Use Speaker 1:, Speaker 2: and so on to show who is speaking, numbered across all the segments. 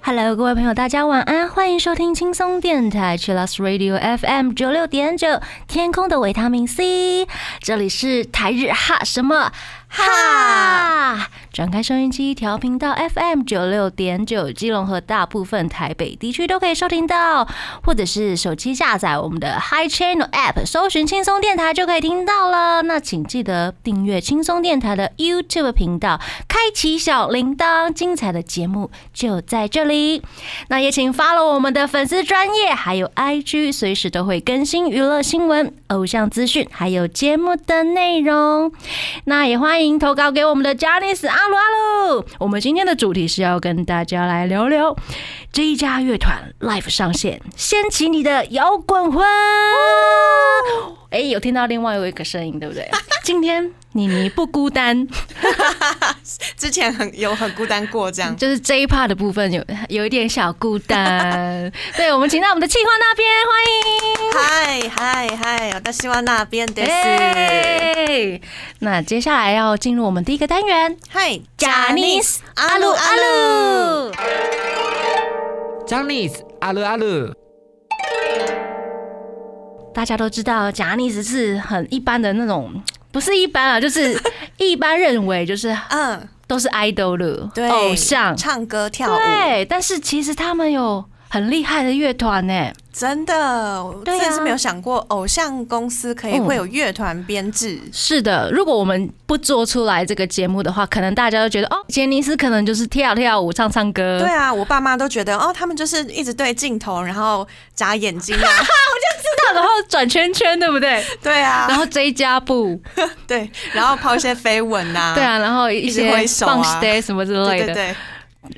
Speaker 1: Hello，各位朋友，大家晚安，欢迎收听轻松电台 c h i l l s Radio FM 九六点九，天空的维他命 C，这里是台日哈什么？哈，转开收音机调频到 FM 九六点九，基隆和大部分台北地区都可以收听到，或者是手机下载我们的 Hi Channel App，搜寻轻松电台就可以听到了。那请记得订阅轻松电台的 YouTube 频道，开启小铃铛，精彩的节目就在这里。那也请 follow 我们的粉丝专业，还有 IG，随时都会更新娱乐新闻、偶像资讯，还有节目的内容。那也欢迎投稿给我们的 j a n i c e 阿鲁阿鲁。我们今天的主题是要跟大家来聊聊这一家乐团 live 上线，掀起你的摇滚魂。哎，有听到另外有一个声音，对不对？今天妮妮不孤单，
Speaker 2: 之前很有很孤单过，这样
Speaker 1: 就是这一 part 的部分有有一点小孤单。对，我们请到我们的气化那边，欢迎。
Speaker 2: 嗨嗨嗨！我的希望那边的是
Speaker 1: 哎，那接下来要进入我们第一个单元，
Speaker 2: 嗨
Speaker 1: 贾尼斯阿鲁阿鲁。
Speaker 3: I c e 阿鲁阿鲁，
Speaker 1: 大家都知道，贾尼斯是很一般的那种，不是一般啊，就是 一般认为就是
Speaker 2: 嗯，
Speaker 1: 都是 idol 了
Speaker 2: 对，
Speaker 1: 偶像，
Speaker 2: 唱歌跳舞，
Speaker 1: 对，但是其实他们有很厉害的乐团呢。
Speaker 2: 真的，真的是没有想过偶像公司可以
Speaker 1: 嗯
Speaker 2: 会有乐团编制。
Speaker 1: 是的，如果我们不做出来这个节目的话，可能大家都觉得哦，杰尼斯可能就是跳跳舞、唱唱歌。
Speaker 2: 对啊，我爸妈都觉得哦，他们就是一直对镜头，然后眨眼睛啊，
Speaker 1: 然后转圈圈，对不对？
Speaker 2: 对啊，
Speaker 1: 然后追加步，
Speaker 2: 对，然后抛一些飞吻呐，
Speaker 1: 对啊，然后一些
Speaker 2: 挥手啊
Speaker 1: 放 stay 什么之类的。
Speaker 2: 对对对，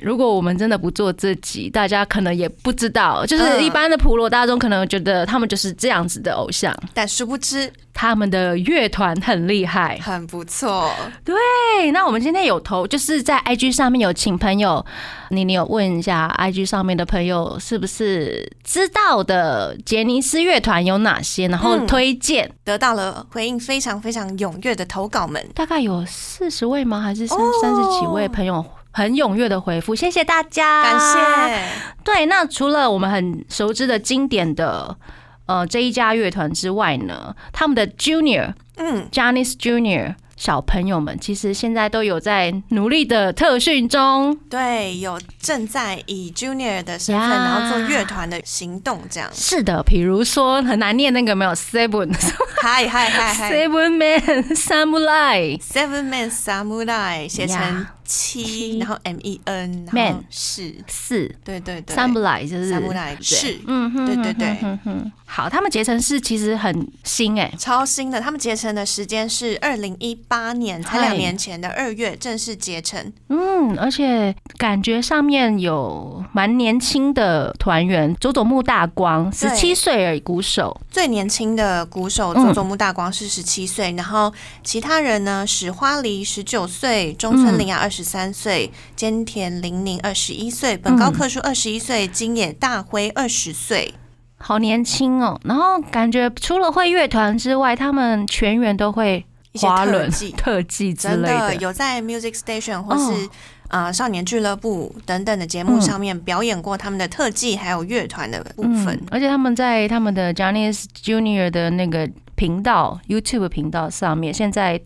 Speaker 1: 如果我们真的不做自己，大家可能也不知道，就是
Speaker 2: 嗯
Speaker 1: 一般的普罗大众可能觉得他们就是这样子的偶像，
Speaker 2: 但殊不知
Speaker 1: 他们的乐团很厉害。
Speaker 2: 很不错。
Speaker 1: 对，那我们今天有投，就是在 IG 上面有请朋友，你你有问一下 IG 上面的朋友是不是知道的杰尼斯乐团有哪些，然后
Speaker 2: 嗯
Speaker 1: 推荐。
Speaker 2: 得到了回应非常非常踊跃的投稿们，
Speaker 1: 大概有四十位吗？还是三
Speaker 2: 哦
Speaker 1: 三十几位朋友很踊跃的回复，谢谢大家，
Speaker 2: 感谢。
Speaker 1: 对，那除了我们很熟知的经典的呃这一家乐团之外呢，他们的 Junior
Speaker 2: 嗯
Speaker 1: ，，Janice Junior 小朋友们，其实现在都有在努力的特训中。
Speaker 2: 对，有正在以 junior 的身份，
Speaker 1: 呀
Speaker 2: 然后做乐团的行动，这样。
Speaker 1: 是的，比如说很难念那个没有 Seven
Speaker 2: 嗨嗨嗨嗨
Speaker 1: Seven Man
Speaker 2: Samurai，Seven Man Samurai 写成
Speaker 1: 呀
Speaker 2: 七，然后 M E N，然
Speaker 1: Man
Speaker 2: 后是，
Speaker 1: 四。
Speaker 2: 对对对。
Speaker 1: Samurai 就是
Speaker 2: Samurai
Speaker 1: 对。
Speaker 2: 是。
Speaker 1: 嗯哼
Speaker 2: 对对对。
Speaker 1: 嗯哼哼好，他们结成是其实很新哎、
Speaker 2: 超新的。他们结成的时间是二零一八年，才两年前的二月正式结成。
Speaker 1: 嗯，而且感觉上面有蛮年轻的团员，佐佐木大光十七岁而已，鼓手。
Speaker 2: 最年轻的鼓手
Speaker 1: 嗯。
Speaker 2: 佐佐木大光是十七岁，然后其他人呢，史花梨十九岁，中村玲雅二十三岁，菅田玲宁二十一岁，本高克树二十一岁，金野大辉二十岁。
Speaker 1: 好年轻哦，然后感觉除了会乐团之外，他们全员都会
Speaker 2: 一些
Speaker 1: 滑轮、
Speaker 2: 特技
Speaker 1: 特技之类的。
Speaker 2: 有在 Music Station 或是、
Speaker 1: 哦
Speaker 2: 呃少年俱乐部等等的节目
Speaker 1: 嗯
Speaker 2: 上面表演过他们的特技，还有乐团的部分。
Speaker 1: 嗯，而且他们在他们的 Johnny's Junior 的那个频道 YouTube 频道上面，现在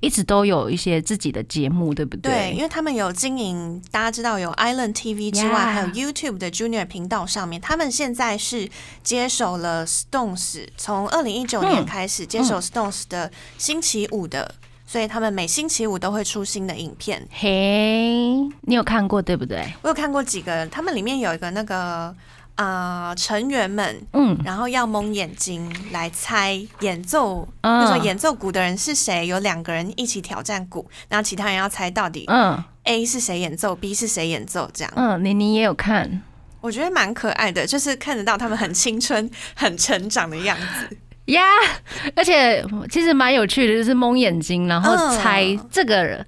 Speaker 1: 一直都有一些自己的节目，对不
Speaker 2: 对，
Speaker 1: 对因？
Speaker 2: 为他们有经营，大家知道有 Island TV 之外还有 YouTube 的 Junior 频道上面，他们现在是接手了 Stones，从二零一九年
Speaker 1: 嗯
Speaker 2: 开始接手 Stones 的星期五的，所以他们每星期五都会出新的影片。
Speaker 1: 嘿，你有看过对不对？
Speaker 2: 我有看过几个，他们里面有一个那个啊、呃成员们，
Speaker 1: 嗯，
Speaker 2: 然后要蒙眼睛来猜演奏，
Speaker 1: 嗯
Speaker 2: 就说演奏鼓的人是谁，有两个人一起挑战鼓，然后其他人要猜到底
Speaker 1: 嗯
Speaker 2: A 是谁演奏，B 是谁演奏，这样。
Speaker 1: 嗯，妮妮也有看。
Speaker 2: 我觉得蛮可爱的，就是看得到他们很青春、很成长的样子。
Speaker 1: 呀而且其实蛮有趣的，就是蒙眼睛，然后
Speaker 2: 嗯
Speaker 1: 猜这个人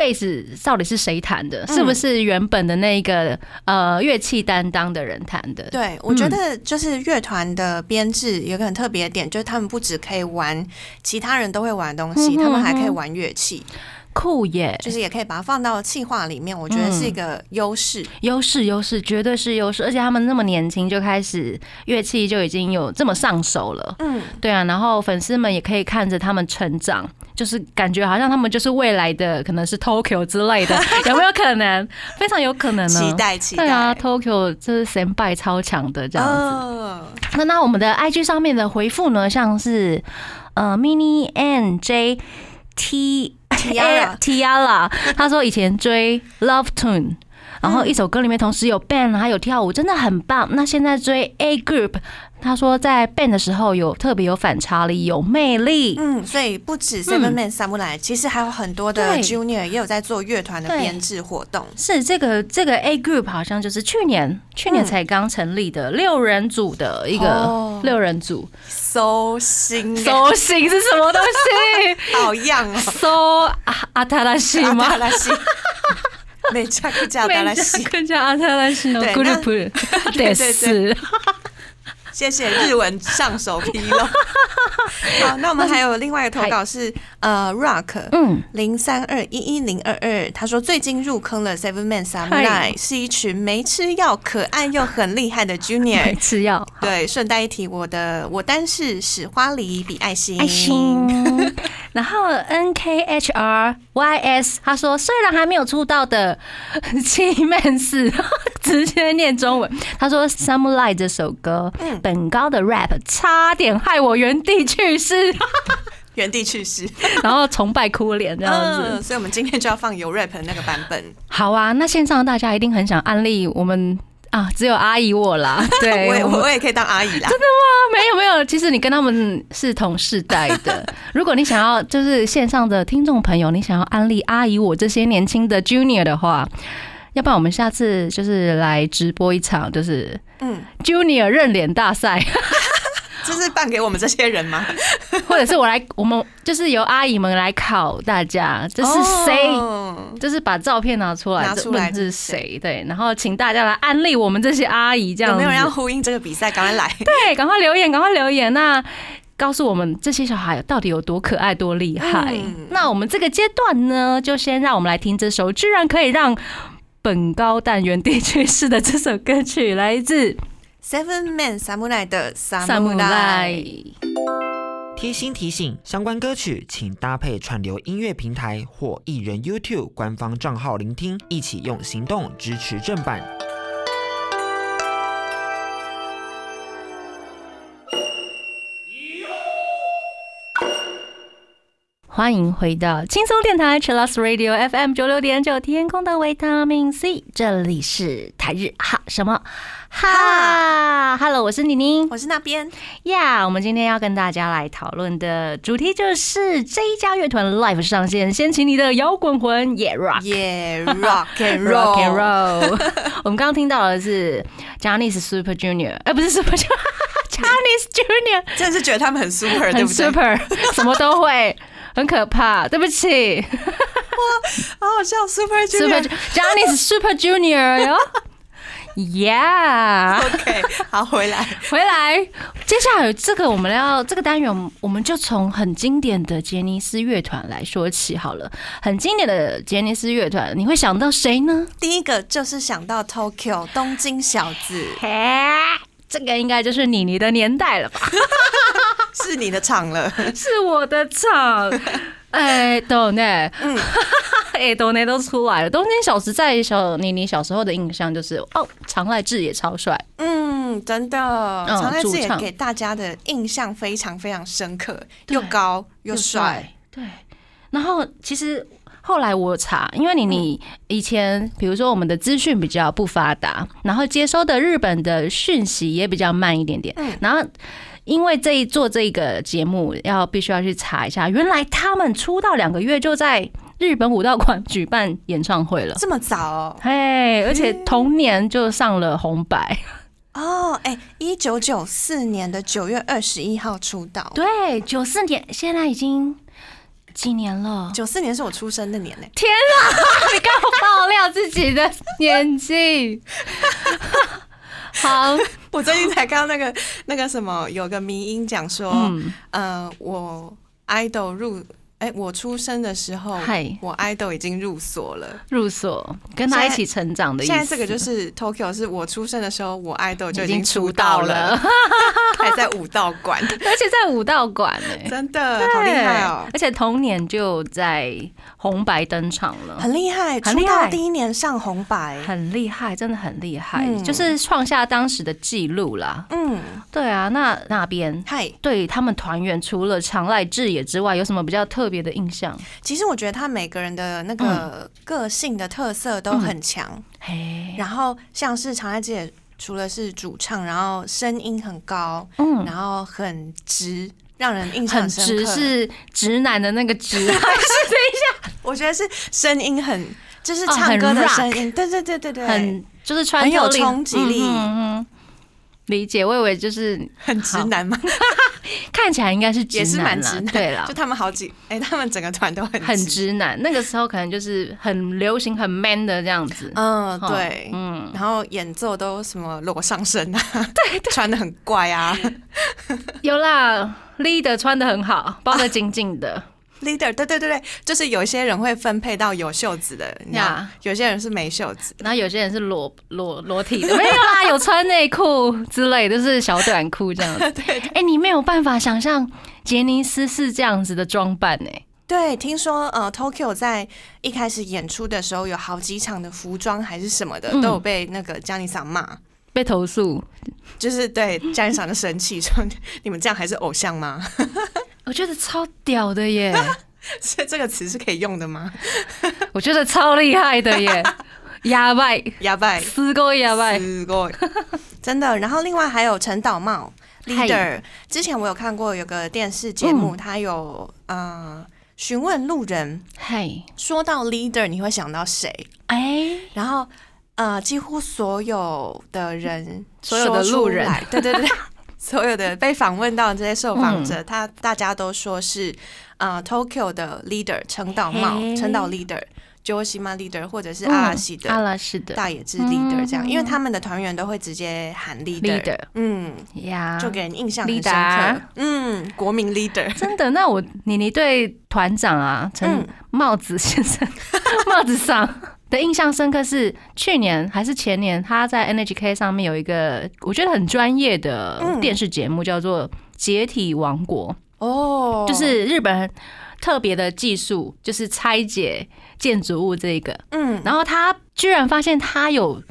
Speaker 1: 贝斯到底是谁弹的？是不是原本的那个呃乐器担当的人弹的？
Speaker 2: 对，我觉得就是乐团的编制有个很特别的点，就是他们不只可以玩其他人都会玩的东西，他们还可以玩乐器，
Speaker 1: 酷耶！
Speaker 2: 就是也可以把它放到气化里面，我觉得是一个优势。
Speaker 1: 优势，优势，绝对是优势。而且他们那么年轻就开始乐器就已经有这么上手了，
Speaker 2: 嗯，
Speaker 1: 对啊。然后粉丝们也可以看着他们成长，就是感觉好像他们就是未来的可能是 Tokyo 之类的，有没有可能？非常有可能呢。
Speaker 2: 期待期待。
Speaker 1: 对啊，Tokyo 这是神拜超强的这样子。
Speaker 2: 哦
Speaker 1: 那那我们的 IG 上面的回复呢，像是呃 mini n j t
Speaker 2: Tiara
Speaker 1: Tiara，他说以前追 Love Tune。然后一首歌里面同时有 band 还有跳舞，真的很棒。那现在追 A Group，他说在 band 的时候有特别有反差力，有魅力。
Speaker 2: 嗯，所以不止 Seven Man Samurai，、其实还有很多的 Junior 也有在做乐团的编制活动。
Speaker 1: 是这个这个 A Group 好像就是去年去年才刚成立的六人组的一个
Speaker 2: 哦
Speaker 1: 六人组，
Speaker 2: 搜新耶，
Speaker 1: 搜型是什么东西？
Speaker 2: 好样哦！
Speaker 1: 搜阿阿塔拉西吗
Speaker 2: 阿塔？拉西，没加不加达拉西，
Speaker 1: 更加阿特拉西的
Speaker 2: 对 对对
Speaker 1: 得是
Speaker 2: 谢谢日文上手披露。好，那我们还有另外一个投稿是呃 Rock。
Speaker 1: 嗯，
Speaker 2: 零三二一一零二二，他说最近入坑了 Seven Man Samurai，是一群没吃药、可爱又很厉害的 Junior。
Speaker 1: 吃药
Speaker 2: 对，顺带一提，我的我单是使花梨比爱心，
Speaker 1: 爱心。然后 N K H R Y S 他说，虽然还没有出道的 七妹四 直接念中文，他说《Samurai》这首歌，
Speaker 2: 嗯
Speaker 1: 本高的 rap 差点害我原地去世，
Speaker 2: 原地去世
Speaker 1: 然后崇拜哭脸这样子。
Speaker 2: 嗯，所以我们今天就要放有 rap 的那个版本。
Speaker 1: 好啊，那线上大家一定很想安利我们啊，只有阿姨我啦，对，
Speaker 2: 我也
Speaker 1: 我
Speaker 2: 我也可以当阿姨啦。
Speaker 1: 真的吗 没有没有，其实你跟他们是同世代的。如果你想要就是线上的听众朋友，你想要安利阿姨我这些年轻的 Junior 的话，要不然我们下次就是来直播一场，就是
Speaker 2: 嗯
Speaker 1: ，Junior 认脸大赛，
Speaker 2: 这是办给我们这些人吗？
Speaker 1: 或者是我来，我们就是由阿姨们来考大家，这是谁？
Speaker 2: 哦
Speaker 1: 就是把照片拿出来，
Speaker 2: 拿出来
Speaker 1: 是谁？对，然后请大家来安利我们这些阿姨，这样子
Speaker 2: 有没有人要呼应这个比赛？赶快来！
Speaker 1: 对，赶快留言，赶快留言。那告诉我们这些小孩到底有多可爱、多厉害。
Speaker 2: 嗯
Speaker 1: 那我们这个阶段呢，就先让我们来听这首居然可以让本高但原地去世的这首歌曲，来自
Speaker 2: Seven Man Samurai 的 Samurai。。
Speaker 3: 贴心提醒：相关歌曲请搭配串流音乐平台或艺人 YouTube 官方账号聆听，一起用行动支持正版。
Speaker 1: 欢迎回到轻松电台 c h i l l s Radio FM 九六点九，天空的维他命 C，这里是台日哈什么哈，Hello，我是妮妮。
Speaker 2: 我是那边
Speaker 1: 呀我们今天要跟大家来讨论的主题就是这一家乐团 live 上线，掀起你的摇滚魂，Yeah Rock。
Speaker 2: ，Yeah Rock and
Speaker 1: Rock and Roll，roll，我们刚刚听到的是 Johnny's Super Junior，哎、不是 Super Junior，Johnny's Junior，
Speaker 2: 真的是觉得他们很 super，对
Speaker 1: 很
Speaker 2: 不对
Speaker 1: ？super，什么都会，很可怕。对不起哇
Speaker 2: 好好笑
Speaker 1: ，Super，Super
Speaker 2: Junior。
Speaker 1: Johnny's Super Junior 哟，Yeah。
Speaker 2: OK，好，回来。
Speaker 1: 回来，接下来这个我们要这个单元，我们就从很经典的杰尼斯乐团来说起好了。很经典的杰尼斯乐团，你会想到谁呢？
Speaker 2: 第一个就是想到 Tokyo 东京小子，
Speaker 1: 嘿，这个应该就是妮妮的年代了吧？
Speaker 2: 是你的场了。
Speaker 1: 是我的场。哎，懂呢，
Speaker 2: 嗯，
Speaker 1: 哎，懂呢都出来了。东京小时在小妮妮小时候的印象就是，哦，长濑智也超帅，
Speaker 2: 嗯，真的，常在
Speaker 1: 主唱
Speaker 2: 志也给大家的印象非常非常深刻，又高又帅。，
Speaker 1: 对。然后其实后来我查，因为你你以前比如说我们的资讯比较不发达，然后接收的日本的讯息也比较慢一点点，
Speaker 2: 嗯
Speaker 1: 然后。因为这一做这个节目，要必须要去查一下，原来他们出道两个月就在日本武道馆举办演唱会了，
Speaker 2: 这么早哦？
Speaker 1: 嘿，而且同年就上了红白，
Speaker 2: 哦，哎，一九九四年的九月二十一号出道，
Speaker 1: 对，九四年，现在已经几年了？
Speaker 2: 九四年是我出生的年呢、
Speaker 1: 天啊！你刚好爆料自己的年纪？好，
Speaker 2: 我最近才看到那个那个什么，有个迷音讲说，
Speaker 1: 嗯，
Speaker 2: 呃，我 idol 入，哎、我出生的时候
Speaker 1: 嗨，
Speaker 2: 我 idol 已经入所了。
Speaker 1: 入所跟他一起成长的意思。
Speaker 2: 现在这个就是 Tokyo，是我出生的时候，我 idol 就
Speaker 1: 已经
Speaker 2: 出
Speaker 1: 出道
Speaker 2: 道了，
Speaker 1: 了，
Speaker 2: 还在武道馆，
Speaker 1: 而且在武道馆哎、
Speaker 2: 真的好厉害哦，
Speaker 1: 而且同年就在红白登场了。
Speaker 2: 很厉害，
Speaker 1: 很厉害。
Speaker 2: 出道第一年上红白，
Speaker 1: 很厉害，真的很厉害，
Speaker 2: 嗯。
Speaker 1: 就是创下当时的记录啦。
Speaker 2: 嗯，
Speaker 1: 对啊，那那边
Speaker 2: 嗨，
Speaker 1: 对他们团员除了长濑智也之外，有什么比较特别的印象？
Speaker 2: 其实我觉得他每个人的那个个性的特色都很强，
Speaker 1: 嘿，
Speaker 2: 然后像是长濑姐除了是主唱，然后声音很高，
Speaker 1: 嗯，
Speaker 2: 然后很直，让人印象
Speaker 1: 很
Speaker 2: 深刻。
Speaker 1: 直是直男的那个直，还 是
Speaker 2: 我觉得是声音很，就是唱歌的声音，对对对对对，
Speaker 1: 很就是穿
Speaker 2: 很有冲击力。
Speaker 1: 嗯理解，我以为就是
Speaker 2: 很直男嘛，
Speaker 1: 看起来应该是直
Speaker 2: 也是蛮直男。
Speaker 1: 对了
Speaker 2: 就，他们好几，哎、他们整个团都很
Speaker 1: 很
Speaker 2: 直。
Speaker 1: 男。那个时候可能就是很流行、很 man 的这样子。
Speaker 2: 嗯，
Speaker 1: 哦
Speaker 2: 对，
Speaker 1: 嗯，
Speaker 2: 然后演奏都什么裸上身啊，对，穿的很怪啊。
Speaker 1: 有啦，leader 穿的很好，包的紧紧的。
Speaker 2: Leader，对对对对，就是有一些人会分配到有袖子的，你知道
Speaker 1: 呀
Speaker 2: 有些人是没袖子。
Speaker 1: 然后有些人是裸裸裸体的，没有啦，有穿内裤之类的，就是小短裤这样子。对哎、你没有办法想象杰尼斯是这样子的装扮哎、
Speaker 2: 对，听说呃，Tokyo 在一开始演出的时候，有好几场的服装还是什么的，
Speaker 1: 嗯
Speaker 2: 都有被那个江妮桑骂，
Speaker 1: 被投诉。
Speaker 2: 就是对江妮桑的生气说：“你们这样还是偶像吗？
Speaker 1: 我觉得超屌的耶，
Speaker 2: 是这个词是可以用的吗
Speaker 1: 我觉得超厉害的耶，哑巴，？”
Speaker 2: 哑巴，
Speaker 1: 四个哑巴，
Speaker 2: すごい真的。然后另外还有陈导茂
Speaker 1: 嗨
Speaker 2: leader，之前我有看过有个电视节目，他有呃询问路人，
Speaker 1: 嘿，
Speaker 2: 说到 leader 你会想到谁？
Speaker 1: 哎，
Speaker 2: 然后呃，几乎所有的人，
Speaker 1: 所有的路人，
Speaker 2: 对对对对， 所有的被访问到的这些受访
Speaker 1: 嗯。
Speaker 2: 者，他大家都说是呃 Tokyo 的 leader 陈岛茂
Speaker 1: 嘿，
Speaker 2: 陈岛 leader。九西嘛 leader，或者是阿拉西
Speaker 1: 阿拉西的。
Speaker 2: 大野智 leader 这样，
Speaker 1: 嗯
Speaker 2: 因为他们的团员都会直接喊
Speaker 1: leader，leader
Speaker 2: 嗯，
Speaker 1: 呀，
Speaker 2: 就给人印象很深
Speaker 1: leader
Speaker 2: 刻，嗯，国民 leader，
Speaker 1: 真的。那我妮妮对团长啊，陈
Speaker 2: 嗯。
Speaker 1: 帽子先生、帽子上的印象深刻是去年还是前年，他在 NHK 上面有一个我觉得很专业的
Speaker 2: 嗯。
Speaker 1: 电视节目，叫做《解体王国》，
Speaker 2: 哦，
Speaker 1: 就是日本人特别的技术，就是拆解建筑物这个。
Speaker 2: 嗯，
Speaker 1: 然后他居然发现他有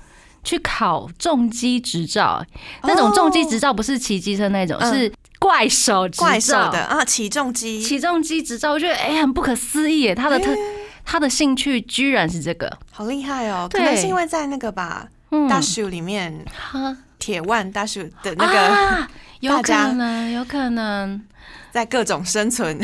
Speaker 1: 去考重机执照，那种重机执照不是骑机车那种，
Speaker 2: 嗯。
Speaker 1: 是怪手执照。
Speaker 2: 怪兽的啊，起重机，
Speaker 1: 起重机执照，我觉得哎、很不可思议耶！他的特、他的兴趣居然是这个，
Speaker 2: 好厉害哦，可能是因为在那个吧，
Speaker 1: 嗯，
Speaker 2: 大树里面，
Speaker 1: 哈。
Speaker 2: 铁腕大树的那个，
Speaker 1: 啊、有可能，有可能。
Speaker 2: 在各种生存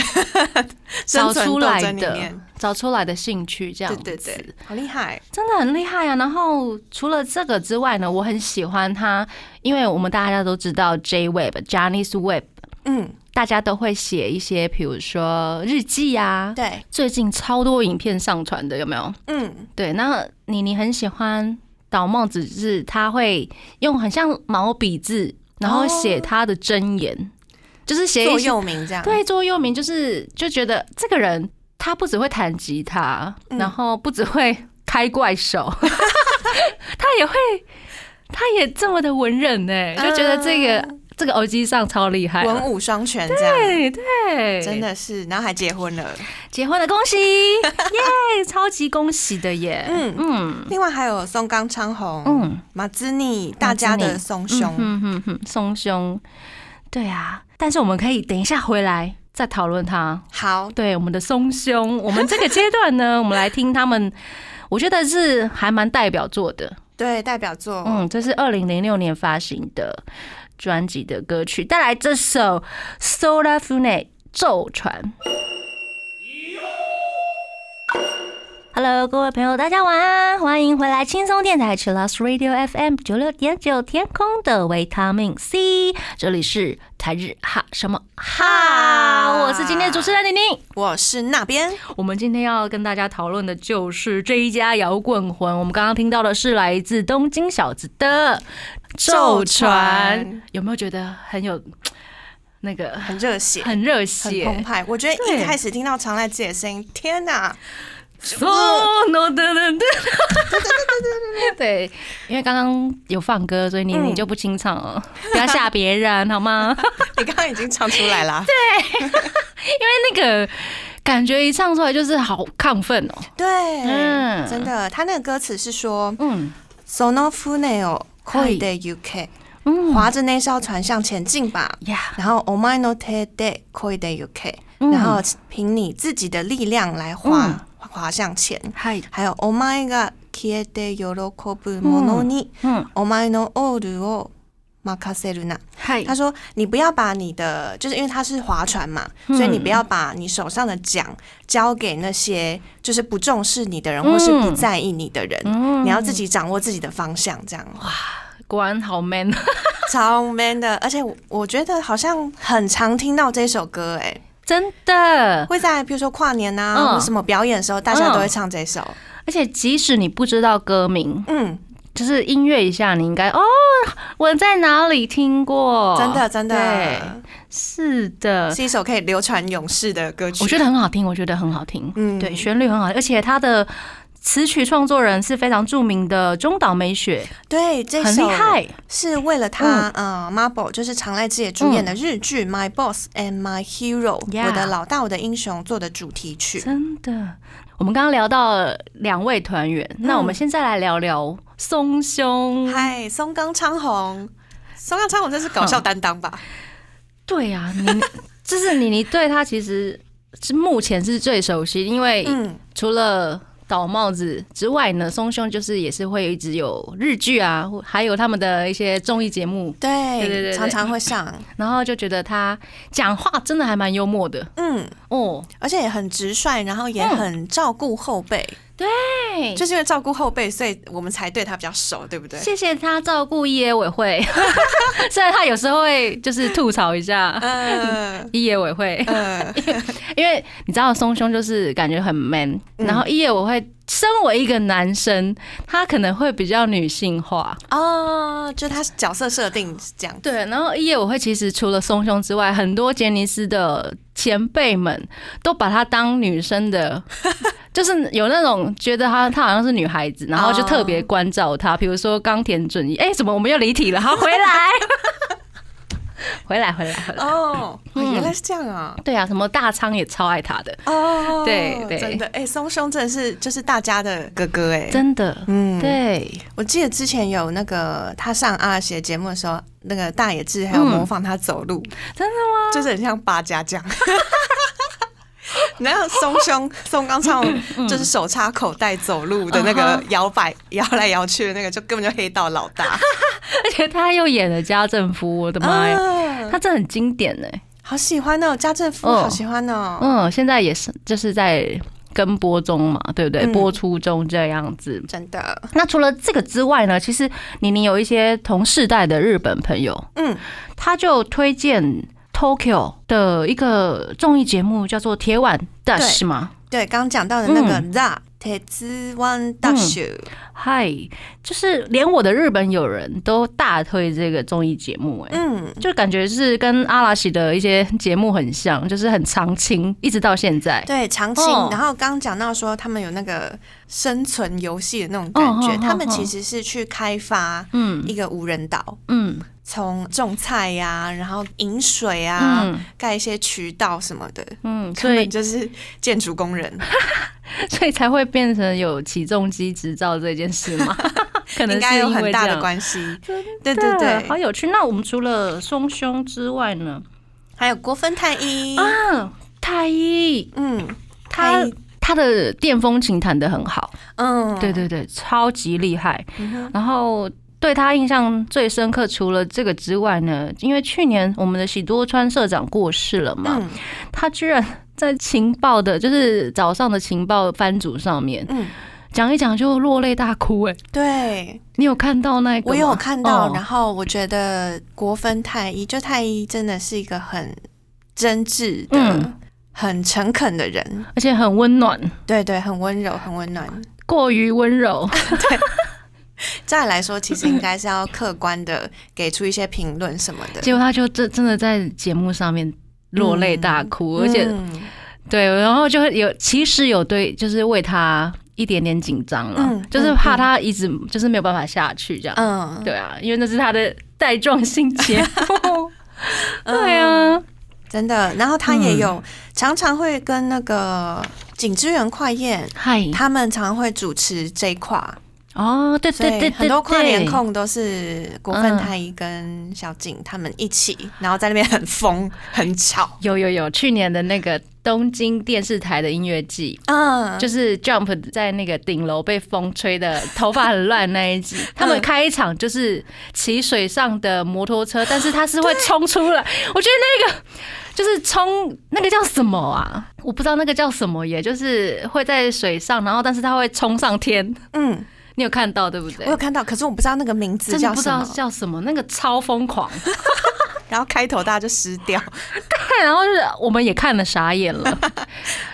Speaker 1: 找
Speaker 2: 生存斗
Speaker 1: 出来的
Speaker 2: 争里面，
Speaker 1: 找出来的兴趣，这样子。
Speaker 2: 对对对，好厉害，
Speaker 1: 真的很厉害啊！然后除了这个之外呢，我很喜欢他，因为我们大家都知道 J Web、Johnny's Web，
Speaker 2: 嗯，
Speaker 1: 大家都会写一些，比如说日记啊。
Speaker 2: 对，
Speaker 1: 最近超多影片上传的，有没有？
Speaker 2: 嗯，
Speaker 1: 对，那你你很喜欢倒帽子，是他会用很像毛笔字，然后写他的箴言，就是写
Speaker 2: 座右铭这样，
Speaker 1: 对座右铭，就是就觉得这个人他不只会弹吉他，
Speaker 2: 嗯。
Speaker 1: 然后不只会开怪手，他也会，他也这么的文人呢，就觉得这个、
Speaker 2: 嗯
Speaker 1: 这个耳机上超厉害，
Speaker 2: 文武双全这样，
Speaker 1: 对对，
Speaker 2: 真的是，然后还结婚了，
Speaker 1: 结婚了，恭喜！耶，超级恭喜的耶，
Speaker 2: 嗯。
Speaker 1: 嗯。
Speaker 2: 另外还有松冈昌宏，
Speaker 1: 嗯。
Speaker 2: 马兹尼，大家的松兄，
Speaker 1: 嗯哼哼，松胸，对啊。但是我们可以等一下回来再讨论它。
Speaker 2: 好，
Speaker 1: 对我们的松胸，我们这个阶段呢，我们来听他们，我觉得是还蛮代表作的。
Speaker 2: 对，代表作，
Speaker 1: 嗯，这是二零零六年发行的专辑的歌曲，带来这首《Solar Fune》咒传。Hello，各位朋友，大家晚安，欢迎回来轻松电台 c h i l l o s Radio FM 九六点九天空的维他命 C，这里是台日哈什么哈，我是今天的主持人宁宁。
Speaker 2: 我是那边，
Speaker 1: 我们今天要跟大家讨论的就是这一家摇滚魂。我们刚刚听到的是来自东京小子的《
Speaker 2: 咒传》，
Speaker 1: 有没有觉得很有 那个
Speaker 2: 很热血，
Speaker 1: 很热
Speaker 2: 很
Speaker 1: 血？
Speaker 2: 澎湃。我觉得一开始听到常濑自己的声音，天哪！
Speaker 1: 哦，no，对对对对 对，因为刚刚有放歌，所以你
Speaker 2: 嗯
Speaker 1: 你就不清唱了，不要吓别人好吗？
Speaker 2: 你刚刚已经唱出来啦。
Speaker 1: 那个感觉一唱出来就是好亢奋哦。
Speaker 2: 对，
Speaker 1: 嗯
Speaker 2: 真的，他那个歌词是说
Speaker 1: 嗯
Speaker 2: “sono fune こいでゆ
Speaker 1: け。
Speaker 2: 划着那艘船向前进吧。お前の手でこい
Speaker 1: で
Speaker 2: ゆけ。凭你自己的力量来划划向前。还有お前が消えて喜
Speaker 1: ぶ
Speaker 2: もに、お前のオールを makaseru na”。
Speaker 1: 嗨，
Speaker 2: 他说：“你不要把你的，就是因为他是划船嘛，
Speaker 1: 嗯
Speaker 2: 所以你不要把你手上的桨交给那些就是不重视你的人，或是不在意你的人。
Speaker 1: 嗯
Speaker 2: 你要自己掌握自己的方向，这样哇
Speaker 1: 果然好 man，
Speaker 2: 超 man 的。而且我我觉得好像很常听到这首歌、哎，
Speaker 1: 真的。
Speaker 2: 会在比如说跨年啊，
Speaker 1: 嗯
Speaker 2: 或什么表演的时候，大家都会唱这首。
Speaker 1: 而且即使你不知道歌名，
Speaker 2: 嗯，
Speaker 1: 就是音乐一下，你应该哦，我在哪里听过？
Speaker 2: 真的真
Speaker 1: 对
Speaker 2: 的
Speaker 1: 是的，
Speaker 2: 是一首可以流传永世的歌曲。
Speaker 1: 我觉得很好听，我觉得很好听。
Speaker 2: 嗯
Speaker 1: 对，旋律很好，而且它的词曲创作人是非常著名的中岛美雪，
Speaker 2: 对这
Speaker 1: 很厉害。
Speaker 2: 是为了他，呃，Marble 就是长濑智也主演的日剧《My Boss and My Hero》我的老大，我的英雄做的主题曲。
Speaker 1: 真的，我们刚刚聊到了两位团员，那我们现在来聊聊松兄。
Speaker 2: 嗨，松冈昌宏，松冈昌宏真是搞笑担当吧？
Speaker 1: 对呀、你 就是你，你对他其实是目前是最熟悉，因为
Speaker 2: 嗯，
Speaker 1: 除了倒帽子之外呢，松兄就是也是会一直有日剧啊，或还有他们的一些综艺节目，
Speaker 2: 对
Speaker 1: 对对对
Speaker 2: 常常会上，
Speaker 1: 然后就觉得他讲话真的还蛮幽默的
Speaker 2: 嗯，
Speaker 1: 哦。
Speaker 2: 而且也很直率，然后也
Speaker 1: 嗯
Speaker 2: 很照顾后辈。
Speaker 1: 对，
Speaker 2: 就是因为照顾后辈，所以我们才对他比较熟，对不对？
Speaker 1: 谢谢他照顾野委会，虽然他有时候会就是吐槽一下
Speaker 2: 嗯
Speaker 1: 野委会，
Speaker 2: 嗯，
Speaker 1: 因为你知道松兄就是感觉很 man，
Speaker 2: 嗯。
Speaker 1: 然后野委会身为一个男生，他可能会比较女性化。
Speaker 2: 哦，就他角色设定是这样。
Speaker 1: 对，然后夜我会其实除了松胸之外，很多杰尼斯的前辈们都把她当女生的。就是有那种觉得她她好像是女孩子，然后就特别关照她，比如说冈田准一，哎、怎么我们又离题了？好，回来，回来，回来，回来。
Speaker 2: 哦，
Speaker 1: 嗯。
Speaker 2: 原来是这样啊！
Speaker 1: 对啊，什么大仓也超爱他的，
Speaker 2: 哦，
Speaker 1: 对对。
Speaker 2: 真的，哎、松兄真的是就是大家的哥哥哎，
Speaker 1: 真的，
Speaker 2: 嗯，
Speaker 1: 对，
Speaker 2: 我记得之前有那个他上阿拉西的节目的时候，那个大野智还有模仿他走路，
Speaker 1: 真的吗？
Speaker 2: 就是很像八家将。然后松胸松刚唱就是手插口袋走路的那个摇摆摇来摇去的那个，就根本就黑道老大。
Speaker 1: 而且他又演了家政夫，我的妈呀，
Speaker 2: 啊
Speaker 1: 他真的很经典呢。
Speaker 2: 好喜欢哦，家政夫
Speaker 1: 嗯
Speaker 2: 好喜欢哦。
Speaker 1: 嗯，现在也是就是在跟播中嘛，对不对？
Speaker 2: 嗯
Speaker 1: 播出中这样子。
Speaker 2: 真的，
Speaker 1: 那除了这个之外呢，其实妮妮有一些同世代的日本朋友，
Speaker 2: 嗯，
Speaker 1: 他就推荐 Tokyo 的一个综艺节目，叫做《铁腕 Dash》吗。
Speaker 2: 对，刚刚讲到的那个铁之湾大学，
Speaker 1: 嗨，就是连我的日本友人都大推这个综艺节目、哎、
Speaker 2: 嗯，
Speaker 1: 就感觉是跟阿拉西的一些节目很像，就是很长青，一直到现在。
Speaker 2: 对，长青。
Speaker 1: 哦。
Speaker 2: 然后刚刚讲到说他们有那个生存游戏的那种感觉，
Speaker 1: 哦哦哦。
Speaker 2: 他们其实是去开发
Speaker 1: 嗯。
Speaker 2: 一个无人岛，
Speaker 1: 嗯
Speaker 2: 从种菜呀、然后饮水啊，
Speaker 1: 嗯。
Speaker 2: 盖一些渠道什么的，
Speaker 1: 嗯，所以
Speaker 2: 们就是建筑工人，
Speaker 1: 所以才会变成有起重机执照这件事嘛？可能
Speaker 2: 应该有很大的关系。对对
Speaker 1: 对，好，有趣。那我们除了松兄之外呢？
Speaker 2: 还有国分太一，
Speaker 1: 啊，太一，
Speaker 2: 嗯，
Speaker 1: 他他的电风琴弹得很好，
Speaker 2: 嗯，
Speaker 1: 对对对，超级厉害。
Speaker 2: 嗯，
Speaker 1: 然后对他印象最深刻，除了这个之外呢，因为去年我们的喜多川社长过世了嘛，
Speaker 2: 嗯。
Speaker 1: 他居然在情报的，就是早上的情报番组上面
Speaker 2: 嗯，
Speaker 1: 讲一讲就落泪大哭、哎，
Speaker 2: 对。
Speaker 1: 你有看到那个吗？
Speaker 2: 我有看到，
Speaker 1: 哦。
Speaker 2: 然后我觉得国分太一，就太一真的是一个很真挚的、
Speaker 1: 嗯。
Speaker 2: 很诚恳的人，
Speaker 1: 而且很温暖，
Speaker 2: 对对，很温柔，很温暖。
Speaker 1: 过于温柔。
Speaker 2: 再来说，其实应该是要客观的给出一些评论什么的，
Speaker 1: 结果他就真真的在节目上面落泪大哭，而且
Speaker 2: 嗯
Speaker 1: 对，然后就会有其实有对，就是为他一点点紧张了，
Speaker 2: 嗯
Speaker 1: 就是怕他一直就是没有办法下去这样。
Speaker 2: 嗯，
Speaker 1: 对啊，因为那是他的带状性节目。
Speaker 2: 嗯
Speaker 1: 对啊，
Speaker 2: 真的。然后他也
Speaker 1: 嗯
Speaker 2: 有、常常会跟那个景之源快宴，
Speaker 1: 嗨，
Speaker 2: 他们常常会主持这一跨，
Speaker 1: 哦，对对对，
Speaker 2: 很多跨年控都是国分太一跟小景他们一起，然后在那边很疯很吵，
Speaker 1: 有有有，去年的那个东京电视台的音乐季，
Speaker 2: 嗯，
Speaker 1: 就是 Jump 在那个顶楼被风吹的头发很乱那一集，他们开一场就是骑水上的摩托车，但是他是会冲出来，我觉得那个就是冲那个叫什么啊？我不知道那个叫什么耶，就是会在水上，然后但是它会冲上天，
Speaker 2: 嗯，
Speaker 1: 你有看到对不对
Speaker 2: 我有？看到，可是我不知道那个名字
Speaker 1: 真的不知道
Speaker 2: 叫什么，
Speaker 1: 那个超疯狂，
Speaker 2: 然后开头大家就失掉，
Speaker 1: 看，然后就是我们也看了傻眼了。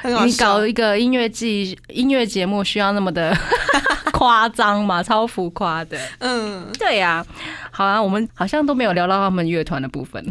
Speaker 1: 你搞一个音乐季音乐节目需要那么的夸张吗？超浮夸的。
Speaker 2: 嗯，
Speaker 1: 对呀、好啊，我们好像都没有聊到他们乐团的部分。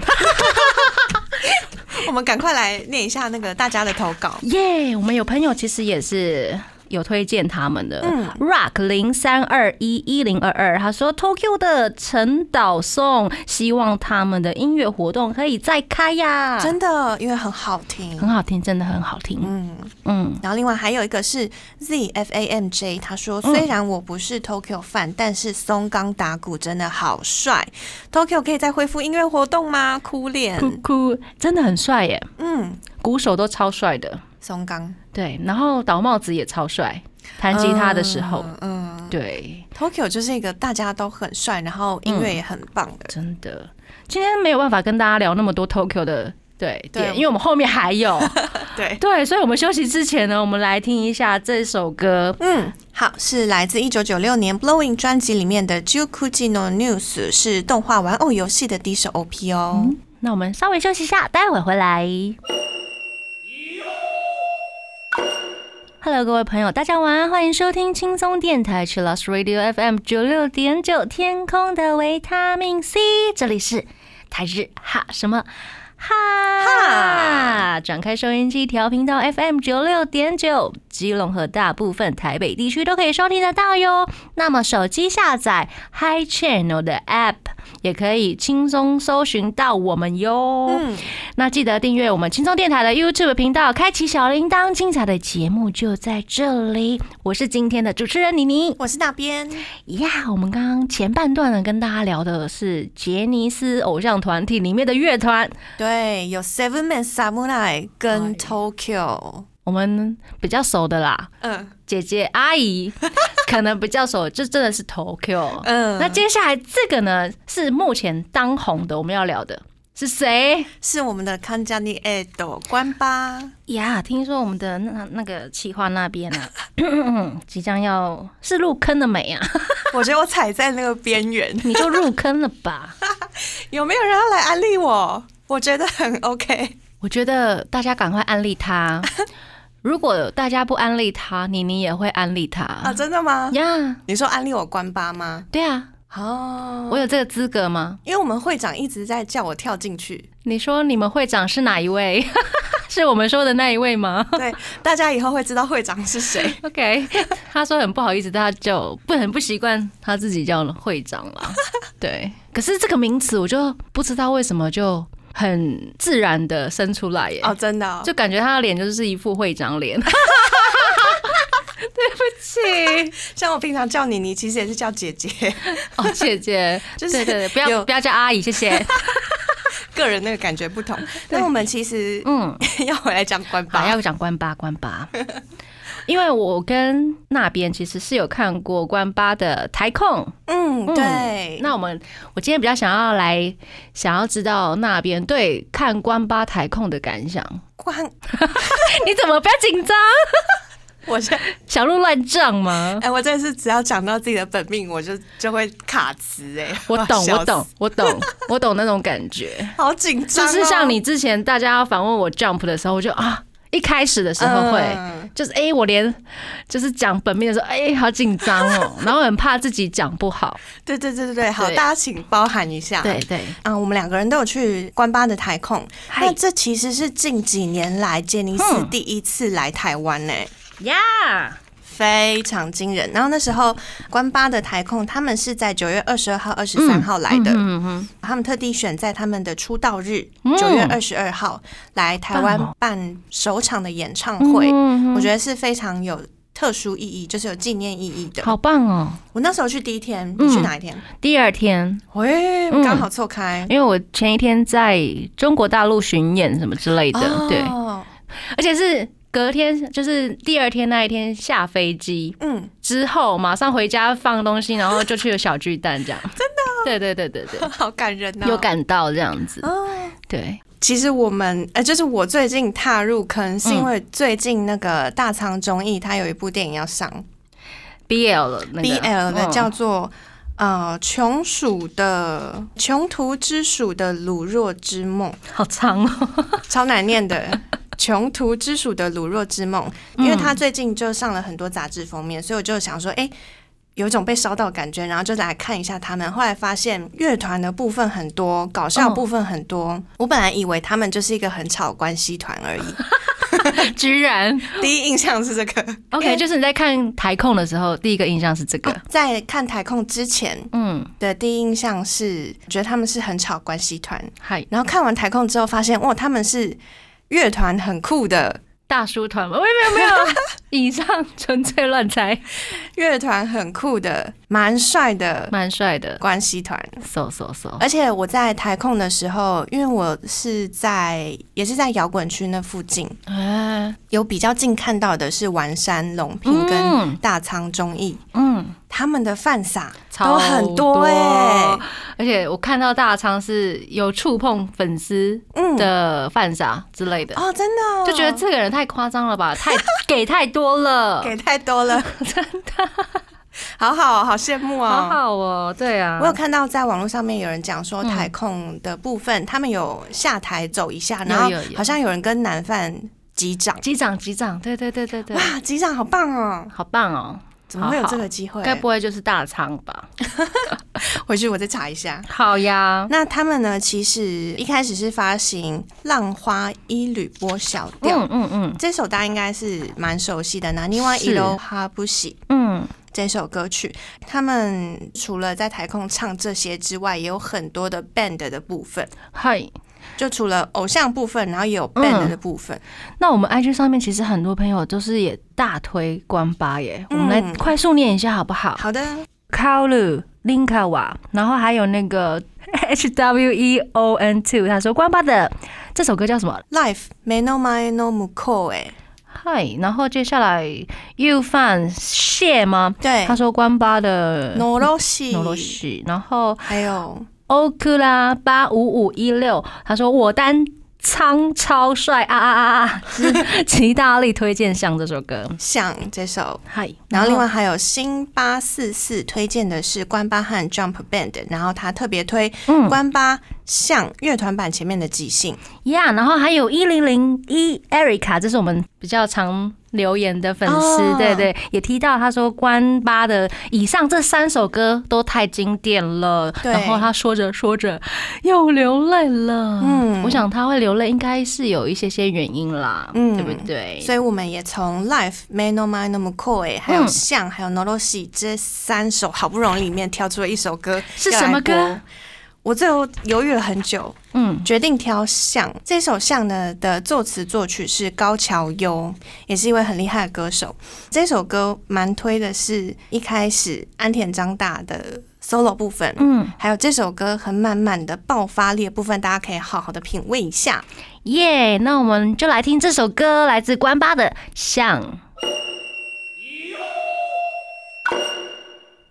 Speaker 2: 我们赶快来念一下那个大家的投稿。
Speaker 1: 耶我们有朋友其实也是有推荐他们的。
Speaker 2: 嗯
Speaker 1: Rock 零三二一一零二二，他说 Tokyo 的陈岛颂希望他们的音乐活动可以再开呀，
Speaker 2: 真的，因为很好听
Speaker 1: 很。好听，真的很好听。
Speaker 2: 嗯，
Speaker 1: 嗯，
Speaker 2: 然后另外还有一个是 Z F A M J，他说
Speaker 1: 嗯
Speaker 2: 虽然我不是 Tokyo fan，但是松冈打鼓真的好帅。Tokyo 可以再恢复音乐活动吗？哭脸
Speaker 1: 哭，哭，真的很帅耶，
Speaker 2: 嗯，
Speaker 1: 鼓手都超帅的。
Speaker 2: 松冈
Speaker 1: 对，然后倒帽子也超帅，弹吉他的时候，
Speaker 2: 嗯，嗯
Speaker 1: 对
Speaker 2: ，，Tokyo 就是一个大家都很帅，然后音乐也很棒的。
Speaker 1: 真的，今天没有办法跟大家聊那么多 Tokyo 的对
Speaker 2: 对
Speaker 1: 点，因为我们后面还有
Speaker 2: 对，
Speaker 1: 对，所以我们休息之前呢，我们来听一下这首歌。
Speaker 2: 嗯，好，是来自一九九六年 Blowing 专辑里面的 Jukuji no News，是动画玩偶游戏的第一首 OP 哦。
Speaker 1: 嗯那我们稍微休息一下，待会回来。Hello，各位朋友，大家晚安，欢迎收听轻松电台去 Lost Radio FM 九六点九，天空的维他命 C，这里是台日哈什么哈哈，展开收音机调频到 FM 九六点九，基隆和大部分台北地区都可以收听得到哟。那么手机下载 Hi Channel 的 App，也可以轻松搜寻到我们哟。
Speaker 2: 嗯，
Speaker 1: 那记得订阅我们轻松电台的 YouTube 频道，开启小铃铛，精彩的节目就在这里。我是今天的主持人妮妮
Speaker 2: 我是那边。
Speaker 1: 呀。我们刚刚前半段呢，跟大家聊的是杰尼斯偶像团体里面的乐团，
Speaker 2: 对，有 Seven Man Samurai 跟 Tokyo。
Speaker 1: 我们比较熟的啦，
Speaker 2: 嗯
Speaker 1: 姐姐阿姨 可能比较熟，就真的是 Tokyo。
Speaker 2: 嗯，
Speaker 1: 那接下来这个呢，是目前当红的，我们要聊的是谁
Speaker 2: 是我们的康佳妮 Edo 关八。
Speaker 1: 呀？听说我们的那那个企划那边啊，即将要是入坑了没啊？
Speaker 2: 我觉得我踩在那个边缘，
Speaker 1: 你就入坑了吧？
Speaker 2: 有没有人要来安利我？我觉得很 OK。
Speaker 1: 我觉得大家赶快安利他。如果大家不安利他，妮妮也会安利他
Speaker 2: 啊，真的吗？
Speaker 1: 呀。
Speaker 2: 你说安利我关八吗？
Speaker 1: 对啊，
Speaker 2: 哦，
Speaker 1: 我有这个资格吗？
Speaker 2: 因为我们会长一直在叫我跳进去，
Speaker 1: 你说你们会长是哪一位？是我们说的那一位吗
Speaker 2: 对，大家以后会知道会长是谁。
Speaker 1: ？OK，他说很不好意思，他就不很不习惯他自己叫会长了。对，可是这个名词我就不知道为什么就很自然的生出来耶，
Speaker 2: 哦，真的、哦，
Speaker 1: 就感觉他的脸就是一副会长脸。对不起，
Speaker 2: 像我平常叫你，你，其实也是叫姐姐，
Speaker 1: 哦，姐姐，
Speaker 2: 就是
Speaker 1: 对对对，不要不要叫阿姨，谢谢。
Speaker 2: 个人那个感觉不同。那我们其实
Speaker 1: 嗯，
Speaker 2: 要回来讲关
Speaker 1: 好，
Speaker 2: 八，
Speaker 1: 要讲关八关八。因为我跟那边其实是有看过关八的台控，
Speaker 2: 嗯，
Speaker 1: 嗯
Speaker 2: 对。
Speaker 1: 那我们我今天比较想要来想要知道那边对看关八台控的感想。
Speaker 2: 关，
Speaker 1: 你怎么不要紧张？
Speaker 2: 我这
Speaker 1: 小鹿乱撞吗？
Speaker 2: 哎，我这次只要讲到自己的本命，我就就会卡词哎。
Speaker 1: 我懂，我懂，，我懂，我懂那种感觉。
Speaker 2: 好紧张哦。
Speaker 1: 就是像你之前大家要访问我 Jump 的时候，我就啊，一开始的时候会。
Speaker 2: 嗯
Speaker 1: 就是哎、我连就是讲本命的时候，哎、好紧张哦，然后很怕自己讲不好。
Speaker 2: 对对对对对，好，大家请包涵一下。
Speaker 1: 对对，
Speaker 2: 嗯、我们两个人都有去关巴的台控，
Speaker 1: 嗨
Speaker 2: 那这其实是近几年来杰尼斯
Speaker 1: 嗯
Speaker 2: 第一次来台湾呢、
Speaker 1: 呀，
Speaker 2: 非常惊人。然后那时候关八的台控，他们是在九月二十二号、二十三号来的，
Speaker 1: 嗯嗯
Speaker 2: 他们特地选在他们的出道日
Speaker 1: 嗯
Speaker 2: 九月二十二号来台湾办首场的演唱
Speaker 1: 嗯
Speaker 2: 会，
Speaker 1: 嗯
Speaker 2: 我觉得是非常有。特殊意义就是有纪念意义的。
Speaker 1: 好棒哦！
Speaker 2: 我那时候去第一天，
Speaker 1: 嗯
Speaker 2: 你去哪一天？
Speaker 1: 第二天，
Speaker 2: 喂，
Speaker 1: 嗯
Speaker 2: 刚好错开。
Speaker 1: 因为我前一天在中国大陆巡演什么之类的，对，
Speaker 2: 哦，
Speaker 1: 而且是隔天，就是第二天那一天下飞机
Speaker 2: 嗯，
Speaker 1: 之后，马上回家放东西，然后就去了小巨蛋，这样。真的？对对对对对，
Speaker 2: 好感人哦。
Speaker 1: 有感到这样子。
Speaker 2: 哦。
Speaker 1: 对，
Speaker 2: 其实我们呃，就是我最近踏入坑，是
Speaker 1: 嗯
Speaker 2: 因为最近那个大仓综艺，它有一部电影要上
Speaker 1: BL 的那个
Speaker 2: BL 的，
Speaker 1: 嗯
Speaker 2: 叫做。呃，穷鼠的穷途之鼠的鲁若之梦，
Speaker 1: 好长哦。
Speaker 2: 超难念的。穷途之鼠的鲁若之梦，因为他最近就上了很多杂志封面，所以我就想说，哎、有一种被烧到感觉，然后就来看一下他们。后来发现乐团的部分很多，搞笑部分很多。我本来以为他们就是一个很吵的关系团而已，
Speaker 1: 居然
Speaker 2: 第一印象是这个。
Speaker 1: OK，就是你在看台控的时候，第一个印象是这个。
Speaker 2: 啊在看台控之前
Speaker 1: 嗯，
Speaker 2: 的第一印象是，觉得他们是很吵关系团。
Speaker 1: 嗨，
Speaker 2: 然后看完台控之后，发现哇，他们是乐团很酷的。
Speaker 1: 大叔团吗？没有没有没有，以上纯粹乱猜，
Speaker 2: 乐团很酷的，蛮帅的
Speaker 1: 蛮帅的。
Speaker 2: 关系团。
Speaker 1: 嗖嗖嗖，
Speaker 2: 而且我在台控的时候，因为我是在也是在摇滚区那附近，
Speaker 1: 啊，
Speaker 2: 有比较近看到的是丸山隆平跟
Speaker 1: 嗯。
Speaker 2: 大仓忠义，
Speaker 1: 嗯，
Speaker 2: 他们的饭撒
Speaker 1: 超
Speaker 2: 都很多哎、
Speaker 1: 而且我看到大仓是有触碰粉丝
Speaker 2: 嗯，
Speaker 1: 的犯傻之类的，
Speaker 2: 哦，真的哦、
Speaker 1: 就觉得这个人太夸张了吧，太 给太多了，
Speaker 2: 给太多了，真的，好好好羡慕
Speaker 1: 好
Speaker 2: 啊！
Speaker 1: 好哦，对啊，
Speaker 2: 我有看到在网络上面有人讲说
Speaker 1: 嗯。
Speaker 2: 台控的部分，他们有下台走一下，然后好像有人跟男犯击掌，
Speaker 1: 机长机长，对对对对对，
Speaker 2: 哇，击掌好棒哦！
Speaker 1: 好棒哦，
Speaker 2: 怎么会有这个机会？
Speaker 1: 该不会就是大仓吧？
Speaker 2: 回去我再查一下。
Speaker 1: 好呀，
Speaker 2: 那他们呢？其实一开始是发行《浪花一缕波小调》
Speaker 1: 嗯嗯嗯
Speaker 2: 这首，大家应该是蛮熟悉的，《拿尼瓦伊
Speaker 1: 是
Speaker 2: 罗哈布喜》
Speaker 1: 嗯，
Speaker 2: 这首歌曲。他们除了在台控唱这些之外，也有很多的 band 的部分。
Speaker 1: 嗨。
Speaker 2: 就除了偶像部分，然后也有 band 的部分。
Speaker 1: 那我们 IG 上面其实很多朋友都是也大推关八耶，我
Speaker 2: 嗯
Speaker 1: 们来快速念一下好不好
Speaker 2: 好的
Speaker 1: ，？Kaolu Linkawa，然后还有那个 H W E O N Two，他说关八的这首歌叫什么
Speaker 2: ？Life may no my no muko 哎，
Speaker 1: 嗨，然后接下来 You Fan 谢吗？
Speaker 2: 对
Speaker 1: 他说关八的
Speaker 2: Noroshi
Speaker 1: Noroshi，然后
Speaker 2: 还有
Speaker 1: 欧克拉八五五一六，他说我单仓超帅啊啊啊啊！是极大力推荐像这首歌，
Speaker 2: 像这首。
Speaker 1: 嗨，
Speaker 2: 然后另外还有新八四四推荐的是关八和 Jump Band，然后他特别推
Speaker 1: 嗯
Speaker 2: 关八像乐团版前面的即兴，
Speaker 1: 呀然后还有一零零一 Erica，这是我们比较常留言的粉丝，
Speaker 2: 哦。
Speaker 1: 对对，也提到他说关八的以上这三首歌都太经典了，
Speaker 2: 对。
Speaker 1: 然后他说着说着又流泪了，
Speaker 2: 嗯。
Speaker 1: 我想他会流泪应该是有一些些原因啦，
Speaker 2: 嗯。
Speaker 1: 对不对？
Speaker 2: 所以我们也从 Life Mano my no muko 还有像还有 Noroshi 这三首好不容易里面挑出了一首歌，
Speaker 1: 是什么歌？
Speaker 2: 我最后犹豫了很久，
Speaker 1: 嗯，
Speaker 2: 决定挑《像》这首《像》呢的作词作曲是高桥优，也是一位很厉害的歌手。这首歌蛮推的是一开始安田张大的 solo 部分，
Speaker 1: 嗯，
Speaker 2: 还有这首歌很满满的爆发力的部分，大家可以好好的品味一下。
Speaker 1: 耶那我们就来听这首歌，来自关八的《像》。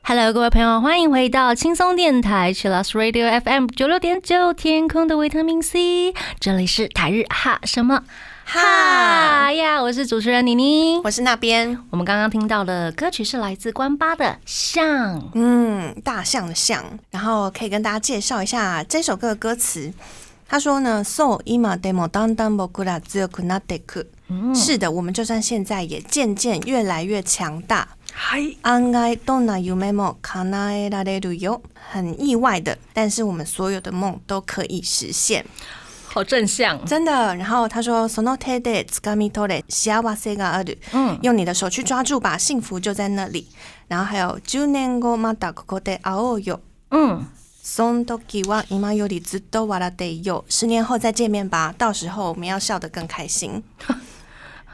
Speaker 1: Hello，各位朋友，欢迎回到轻松电台 c h i l l s Radio FM 九六点九，天空的维他命 C，这里是台日哈什么哈呀，我是主持人妮妮，
Speaker 2: 我是那边。
Speaker 1: 我们刚刚听到的歌曲是来自关八的《象》，
Speaker 2: 嗯，大象的象。然后可以跟大家介绍一下这首歌的歌词。他说呢，So ima demo dan dan bokura nadeku。是的，我们就算现在也渐渐越来越强大。
Speaker 1: 嗨，
Speaker 2: 案外どんな夢も叶えられるよ。很意外的，但是我们所有的梦都可以实现，
Speaker 1: 好正向，
Speaker 2: 真的。然后他说，その手で掴み取れ幸せがある。嗯，用你的手去抓住吧，幸福就在那里。然后还有十年後またここで会おうよ。嗯，その時は今よりずっと笑っていよう。十年后再见面吧，到时候我们要笑得更开心。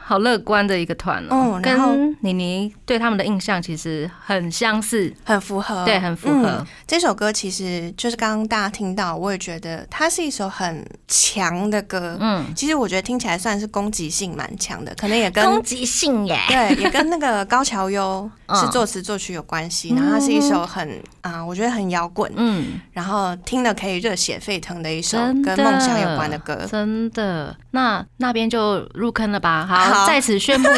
Speaker 1: 好乐观的一个团哦，跟妮妮对他们的印象其实很相似，
Speaker 2: 很符合，
Speaker 1: 对，很符合。
Speaker 2: 这首歌其实就是刚刚大家听到，我也觉得它是一首很强的歌。嗯，其实我觉得听起来算是攻击性蛮强的，可能也跟
Speaker 1: 攻击性耶，
Speaker 2: 对，也跟那个高桥优是作词作曲有关系。然后它是一首很啊，我觉得很摇滚，嗯，然后听了可以热血沸腾的一首跟梦想有关的歌，
Speaker 1: 真的。那那边就入坑了吧，好。在此宣布，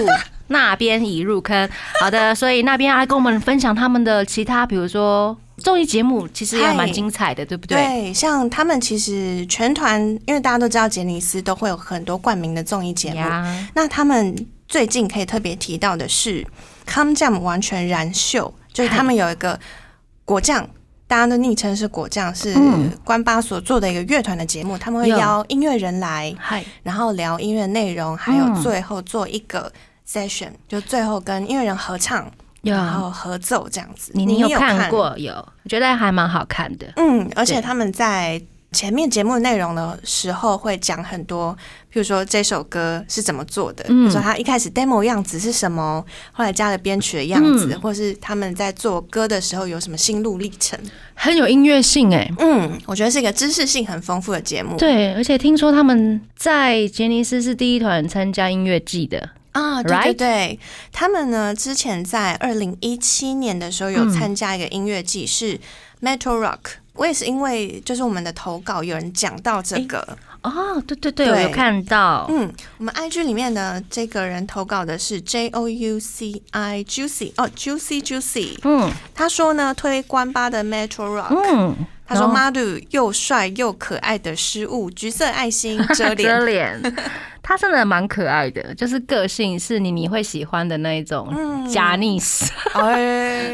Speaker 1: 那边已入坑。好的，所以那边来跟我们分享他们的其他，比如说综艺节目，其实也蛮精彩的，对不对？
Speaker 2: 对，像他们其实全团，因为大家都知道杰尼斯都会有很多冠名的综艺节目。那他们最近可以特别提到的是，Come Jam 完全燃秀，就是他们有一个果酱。大家的昵称是果酱，是关巴所做的一个乐团的节目。他们会邀音乐人来，然后聊音乐内容，还有最后做一个 session，就最后跟音乐人合唱，然后合奏这样子。
Speaker 1: 你你有看过？有，我觉得还蛮好看的。
Speaker 2: 嗯，而且他们在。前面节目内容的时候会讲很多，譬如说这首歌是怎么做的，比如说他一开始 demo 样子是什么，后来加了编曲的样子，或是他们在做歌的时候有什么心路历程，
Speaker 1: 很有音乐性哎。
Speaker 2: 嗯，我觉得是一个知识性很丰富的节目。
Speaker 1: 对，而且听说他们在杰尼斯是第一团参加音乐季的
Speaker 2: 啊，对对对，他们呢之前在二零一七年的时候有参加一个音乐季是 Metal Rock。我也是因为就是我们的投稿有人讲到这个
Speaker 1: 哦，对对对，我有看到。
Speaker 2: 嗯，我们 IG 里面的这个人投稿的是 J O U C I Juicy 哦，Juicy Juicy。嗯，他说呢推关八的 Metro Rock。嗯，他说 Madu 又帅又可爱的失误，橘色爱心遮脸
Speaker 1: 遮脸，他真的蛮可爱的，就是个性是你你会喜欢的那一种嗯，加尼斯。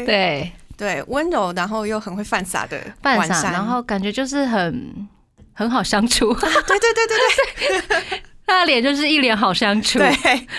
Speaker 1: 对。
Speaker 2: 对，温柔，然后又很会犯傻的
Speaker 1: 犯傻，然后感觉就是很很好相处。
Speaker 2: 对对对对
Speaker 1: 对。他的脸就是一脸好相处，
Speaker 2: 对。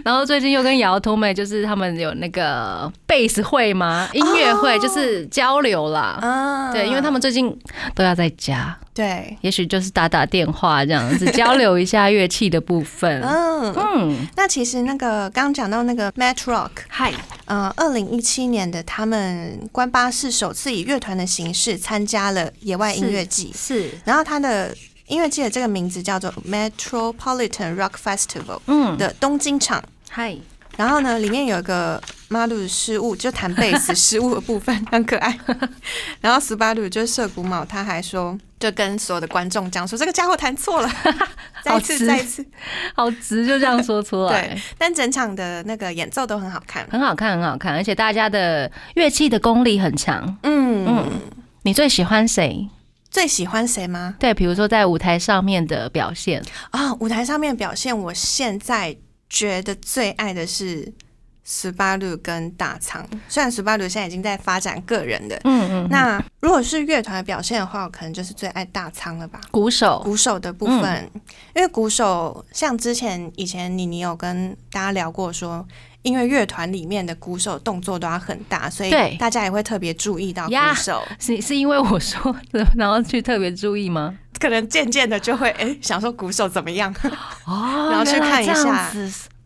Speaker 1: 然后最近又跟姚通美，就是他们有那个贝斯会吗？音乐会就是交流啦。嗯，对，因为他们最近都要在家，
Speaker 2: 对，
Speaker 1: 也许就是打打电话这样子 交流一下乐器的部分。嗯
Speaker 2: 嗯。那其实那个刚刚讲到那个 Mat Rock，
Speaker 1: 嗨，
Speaker 2: 呃，二零一七年的他们关巴士首次以乐团的形式参加了野外音乐季，
Speaker 1: 是。
Speaker 2: 然后他的。音乐季的这个名字叫做 Metropolitan Rock Festival，嗯，的东京场。
Speaker 1: 嗨，
Speaker 2: 然后呢，里面有一个马鲁失误，就弹贝斯失误的部分很可爱。然后斯巴鲁就是涩谷茂，他还说，就跟所有的观众讲说，这个家伙弹错了，再次，再次，
Speaker 1: 好直，就这样说出来。
Speaker 2: 对，但整场的那个演奏都很好看，
Speaker 1: 很好看，很好看，而且大家的乐器的功力很强。嗯嗯，你最喜欢谁？
Speaker 2: 最喜欢谁吗？
Speaker 1: 对，比如说在舞台上面的表现
Speaker 2: 啊，舞台上面表现，我现在觉得最爱的是十八路跟大仓。虽然十八路现在已经在发展个人的，嗯嗯，那如果是乐团的表现的话，我可能就是最爱大仓了吧。
Speaker 1: 鼓手，
Speaker 2: 鼓手的部分，因为鼓手像之前以前你你有跟大家聊过说。因为乐团里面的鼓手动作都要很大，所以大家也会特别注意到鼓手。
Speaker 1: 是是因为我说的，然后去特别注意吗？
Speaker 2: 可能渐渐的就会哎，想说鼓手怎么样哦，然后去看一下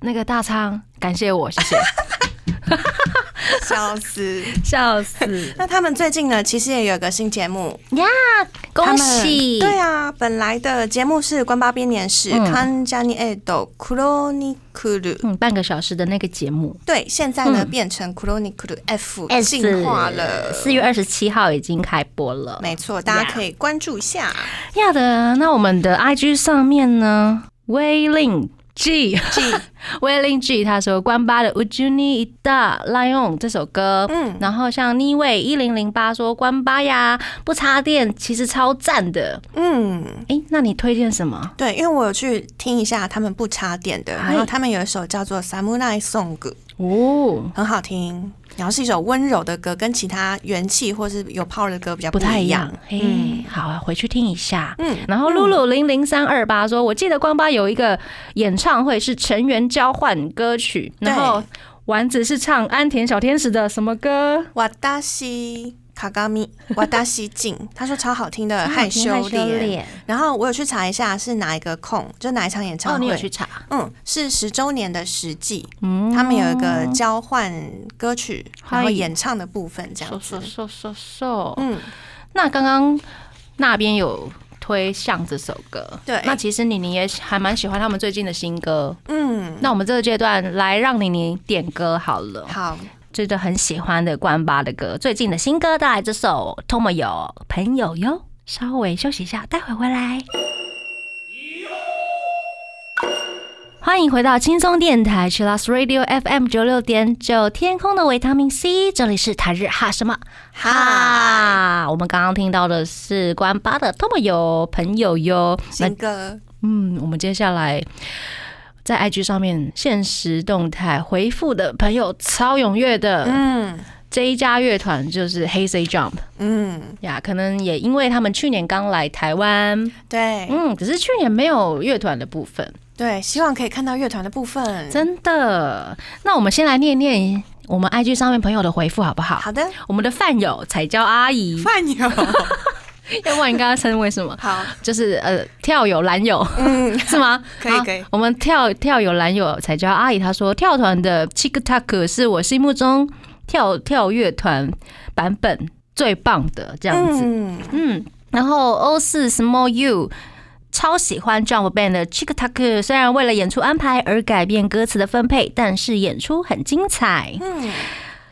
Speaker 1: 那个大仓，感谢我，谢谢。
Speaker 2: 笑死！
Speaker 1: 笑死
Speaker 2: 那他们最近呢，其实也有一个新节目，
Speaker 1: 呀！恭喜！
Speaker 2: 对啊，本来的节目是关八编年史
Speaker 1: 嗯
Speaker 2: 看加尼爱豆 Chronicle，
Speaker 1: 嗯，半个小时的那个节目
Speaker 2: 对，现在呢
Speaker 1: 嗯
Speaker 2: 变成 Chronicle
Speaker 1: F，S
Speaker 2: 进化了。
Speaker 1: 四月二十七号已经开播了。
Speaker 2: 没错，大家可以关注一下。
Speaker 1: 要的，那我们的 IG 上面呢，威令 G
Speaker 2: G，
Speaker 1: 威令 G 他说关八的 Would You Need That Lion 这首歌，
Speaker 2: 嗯，
Speaker 1: 然后像妮位一零零八说关八呀不插电，其实超赞的。
Speaker 2: 嗯，
Speaker 1: 诶，那你推荐什么？
Speaker 2: 对，因为我有去听一下他们不插电的，然后他们有一首叫做《Samurai Song》，
Speaker 1: 哦，
Speaker 2: 很好听，然后是一首温柔的歌，跟其他元气或是有 power 的歌比较
Speaker 1: 不太
Speaker 2: 一
Speaker 1: 一样。嘿，
Speaker 2: 嗯
Speaker 1: 好啊，回去听一下。
Speaker 2: 嗯，
Speaker 1: 然后露露零零三二八说，我记得光巴有一个演唱会是成员交换歌曲，然后丸子是唱安田小天使的什么歌？
Speaker 2: 瓦达西卡嘎咪，瓦达西静，他说超好听的害羞脸。然后我有去查一下是哪一个空，就哪一场演唱
Speaker 1: 哦，
Speaker 2: 会。
Speaker 1: 你有去查？
Speaker 2: 嗯，是十周年的实际，
Speaker 1: 嗯
Speaker 2: 他们有一个交换歌曲，然后演唱的部分这
Speaker 1: 说
Speaker 2: 样子
Speaker 1: 说。说说说。
Speaker 2: 嗯，
Speaker 1: 那刚刚那边有推向这首歌，
Speaker 2: 对
Speaker 1: 那其实妮妮也还蛮喜欢他们最近的新歌。
Speaker 2: 嗯，
Speaker 1: 那我们这个阶段来让妮妮点歌好了。
Speaker 2: 好，
Speaker 1: 真的很喜欢的关八的歌，最近的新歌带来这首《Tomo 有朋友哟》，稍微休息一下，待会回来。欢迎回到轻松电台 c h i l l s Radio FM 九六点九，天空的维他命 C，这里是台日哈什么哈。我们刚刚听到的是关八的《Tomo 有朋友哟》，那
Speaker 2: 新歌，
Speaker 1: 嗯，我们接下来在 IG 上面现实动态回复的朋友超踊跃的，
Speaker 2: 嗯。
Speaker 1: 这一家乐团就是 Hazy Jump
Speaker 2: 嗯，
Speaker 1: 呀，可能也因为他们去年刚来台湾，
Speaker 2: 对。
Speaker 1: 嗯，只是去年没有乐团的部分，
Speaker 2: 对，希望可以看到乐团的部分。
Speaker 1: 真的。那我们先来念念我们 IG 上面朋友的回复好不好？
Speaker 2: 好的，
Speaker 1: 我们的饭友彩椒阿姨，
Speaker 2: 饭友，
Speaker 1: 要不然你刚刚称为什么？
Speaker 2: 好，
Speaker 1: 就是呃跳友蓝友
Speaker 2: 嗯，
Speaker 1: 是吗？
Speaker 2: 可以可以
Speaker 1: 我们跳跳友蓝友彩椒阿姨她说，跳团的 Chick Tuck 是我心目中跳跳乐团版本最棒的这样子。
Speaker 2: 嗯，
Speaker 1: 嗯，然后 O 四 Small U 超喜欢 Jump Band 的 Chick Tuck，虽然为了演出安排而改变歌词的分配，但是演出很精彩。
Speaker 2: 嗯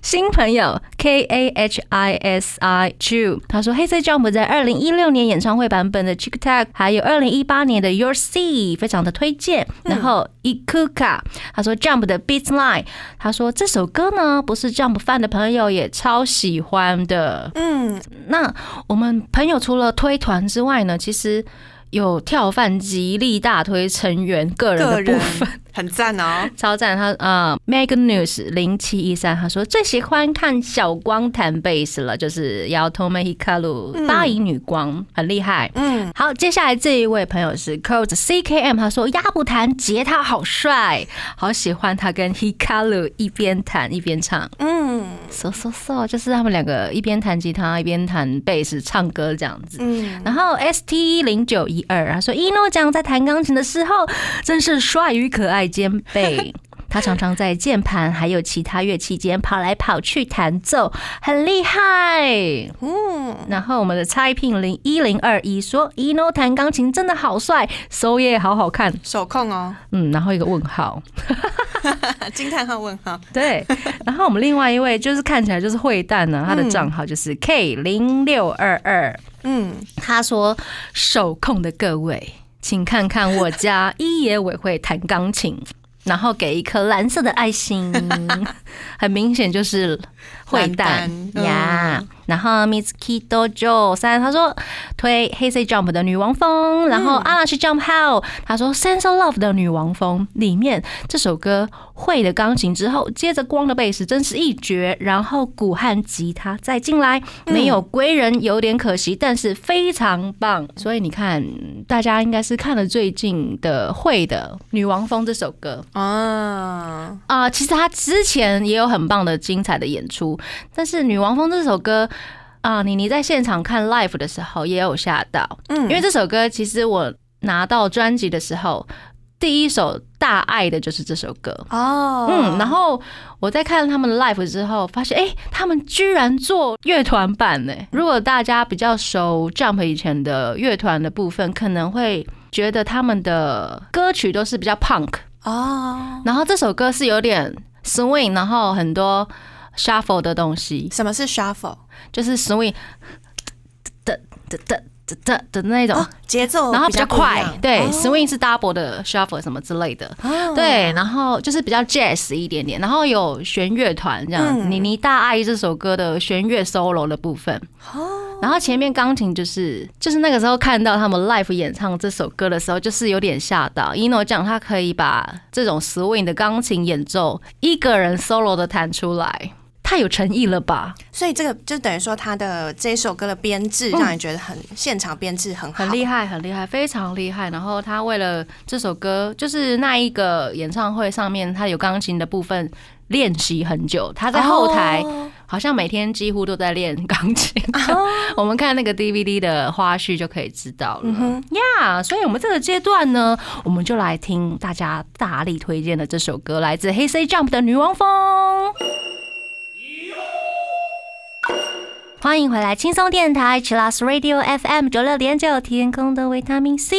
Speaker 1: 新朋友 K A H I S I Chu，他说黑色 Jump 在二零一六年演唱会版本的 Chick Tuck，还有二零一八年的 Your Sea，非常的推荐。然后 Ikuka，他说 Jump 的 Beat Line，他说这首歌呢不是 Jump fan 的朋友也超喜欢的。
Speaker 2: 嗯，
Speaker 1: 那我们朋友除了推团之外呢，其实有跳饭极力大推成员个人的部分，
Speaker 2: 很赞哦。
Speaker 1: 超赞。他呃，Meg News 零七一三他说最喜欢看小光弹贝斯了，就是摇 Tome Hikaru 八音女光，很厉害。
Speaker 2: 嗯，
Speaker 1: 好，接下来这一位朋友是 Codes CKM，他说鸭不弹吉他好帅，好喜欢他跟 Hikaru 一边弹一边唱。
Speaker 2: 嗯
Speaker 1: so so so，就是他们两个一边弹吉他一边弹贝斯唱歌这样子。
Speaker 2: 嗯，
Speaker 1: 然后 S T 零九一二他说一诺讲在弹钢琴的时候真是帅与可爱兼备。他常常在键盘还有其他乐器间跑来跑去弹奏，很厉害。
Speaker 2: 嗯，
Speaker 1: 然后我们的蔡聘零一零二一说一诺弹钢琴真的好帅，手也好好看。
Speaker 2: 手控哦，
Speaker 1: 嗯，然后一个问号。
Speaker 2: 惊叹号问号。
Speaker 1: 对，然后我们另外一位就是看起来就是会蛋呢，他的账号就是 K 零六二二。
Speaker 2: 嗯，
Speaker 1: 他说：“手控的各位，请看看我家一野委会弹钢琴，然后给一颗蓝色的爱心，很明显就是会蛋呀。然后 Mitsuki Dojo 三，他说推黑色 Jump 的女王风，然后阿拉是 Jump How，他说 Sense of Love 的女王风里面这首歌会的钢琴之后，接着光的贝斯真是一绝，然后鼓和吉他再进来，没有归人有点可惜，但是非常棒。所以你看，大家应该是看了最近的会的女王风这首歌。
Speaker 2: 啊，
Speaker 1: 啊、其实他之前也有很棒的精彩的演出，但是女王风这首歌。啊，妮妮在现场看 live 的时候也有吓到，
Speaker 2: 嗯，
Speaker 1: 因为这首歌其实我拿到专辑的时候，第一首大爱的就是这首歌。
Speaker 2: 哦，
Speaker 1: 嗯，然后我在看他们 live 之后，发现哎、诶他们居然做乐团版呢。如果大家比较熟 Jump 以前的乐团的部分，可能会觉得他们的歌曲都是比较 punk，
Speaker 2: 哦，
Speaker 1: 然后这首歌是有点 swing，然后很多 shuffle 的东西，
Speaker 2: 什么是 shuffle？
Speaker 1: 就是 swing 的的的的的的那种。
Speaker 2: 哦，节奏
Speaker 1: 然后比较快，对、
Speaker 2: 哦
Speaker 1: s w i n g 是 double 的 shuffle 什么之类的，
Speaker 2: 哦。
Speaker 1: 对，然后就是比较 jazz 一点点，然后有弦乐团这样，
Speaker 2: 嗯。
Speaker 1: 你你大爱这首歌的弦乐 solo 的部分，
Speaker 2: 哦，
Speaker 1: 然后前面钢琴就是就是那个时候看到他们 live 演唱这首歌的时候，就是有点吓到。ino 讲他可以把这种 swing 的钢琴演奏一个人 solo 的弹出来，太有诚意了吧？
Speaker 2: 所以这个就等于说他的这首歌的编制
Speaker 1: 嗯
Speaker 2: 让你觉得很现场编制很好，
Speaker 1: 很厉害，很厉害，非常厉害。然后他为了这首歌，就是那一个演唱会上面，他有钢琴的部分练习很久。他在后台
Speaker 2: 哦
Speaker 1: 好像每天几乎都在练钢琴。
Speaker 2: 哦
Speaker 1: 我们看那个 DVD 的花絮就可以知道了
Speaker 2: 嗯哼
Speaker 1: 呀。所以，我们这个阶段呢，我们就来听大家大力推荐的这首歌，来自黑 C Jump 的《女王风》。欢迎回来，轻松电台 c h i l l s Radio FM 九六点九，天空的维他命 C，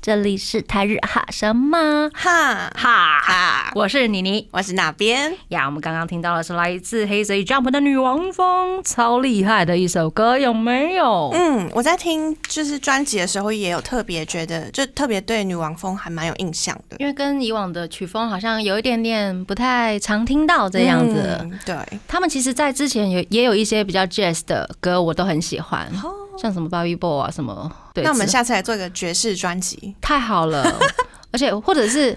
Speaker 1: 这里是台日哈什么
Speaker 2: 哈
Speaker 1: 哈，
Speaker 2: 哈，
Speaker 1: 我是妮妮
Speaker 2: 我是哪边？
Speaker 1: 呀。我们刚刚听到的是来自黑 C Jump 的《女王风》，超厉害的一首歌，有没有？
Speaker 2: 嗯，我在听就是专辑的时候，也有特别觉得，就特别对女王风还蛮有印象的。
Speaker 1: 因为跟以往的曲风好像有一点点不太常听到这样子。
Speaker 2: 嗯对，
Speaker 1: 他们其实，在之前有也有一些比较 jazz 的歌，我都很喜欢，像什么 Bobby Boy 啊，什么。对，
Speaker 2: 那我们下次来做一个爵士专辑。
Speaker 1: 太好了。而且，或者是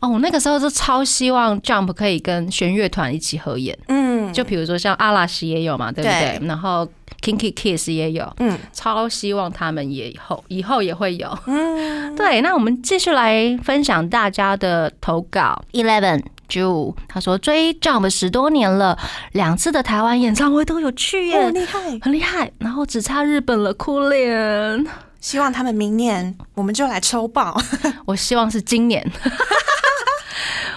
Speaker 1: 哦，我那个时候就超希望 Jump 可以跟弦乐团一起合演，
Speaker 2: 嗯，
Speaker 1: 就比如说像阿拉西也有嘛，对不对？
Speaker 2: 对
Speaker 1: 然后 Kinky Kiss 也有，
Speaker 2: 嗯
Speaker 1: 超希望他们也以后以后也会有。
Speaker 2: 嗯，
Speaker 1: 对，那我们继续来分享大家的投稿。Eleven 九，他说追 Jump 十多年了，两次的台湾演唱会都有去耶，
Speaker 2: 哦，厉害！
Speaker 1: 很厉害。然后只差日本了，哭脸。
Speaker 2: 希望他们明年我们就来抽爆。
Speaker 1: 我希望是今年。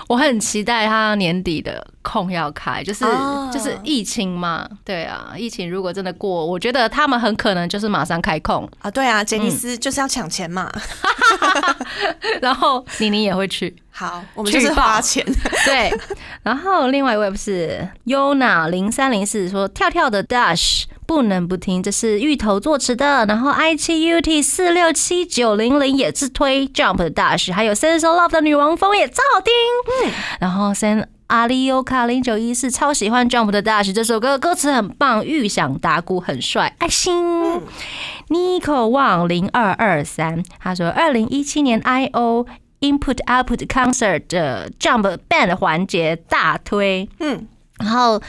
Speaker 1: 我很期待他年底的空要开，就是、
Speaker 2: 哦
Speaker 1: 就是疫情嘛，对啊，疫情如果真的过，我觉得他们很可能就是马上开空，
Speaker 2: 啊，对啊，杰尼斯就是要抢钱嘛。
Speaker 1: 然后妮妮也会去，
Speaker 2: 好，我们就是花钱。
Speaker 1: 对，然后另外一位不是 Yona 零三零四说跳跳的 Dash 不能不听，这是芋头作词的。然后 i 七 ut 四六七九零零也是推 Jump 的 Dash，还有 Sense of Love 的女王风也超好听。嗯，然后 Sen 阿里优卡零九一四超喜欢 Jump 的 Dash 这首歌，歌词很棒，预想打鼓很帅，爱心。Nico Wang 零二二三，他说二零一七年 I O Input Output Concert 的 Jump Band 环节大推。
Speaker 2: 嗯，
Speaker 1: 然后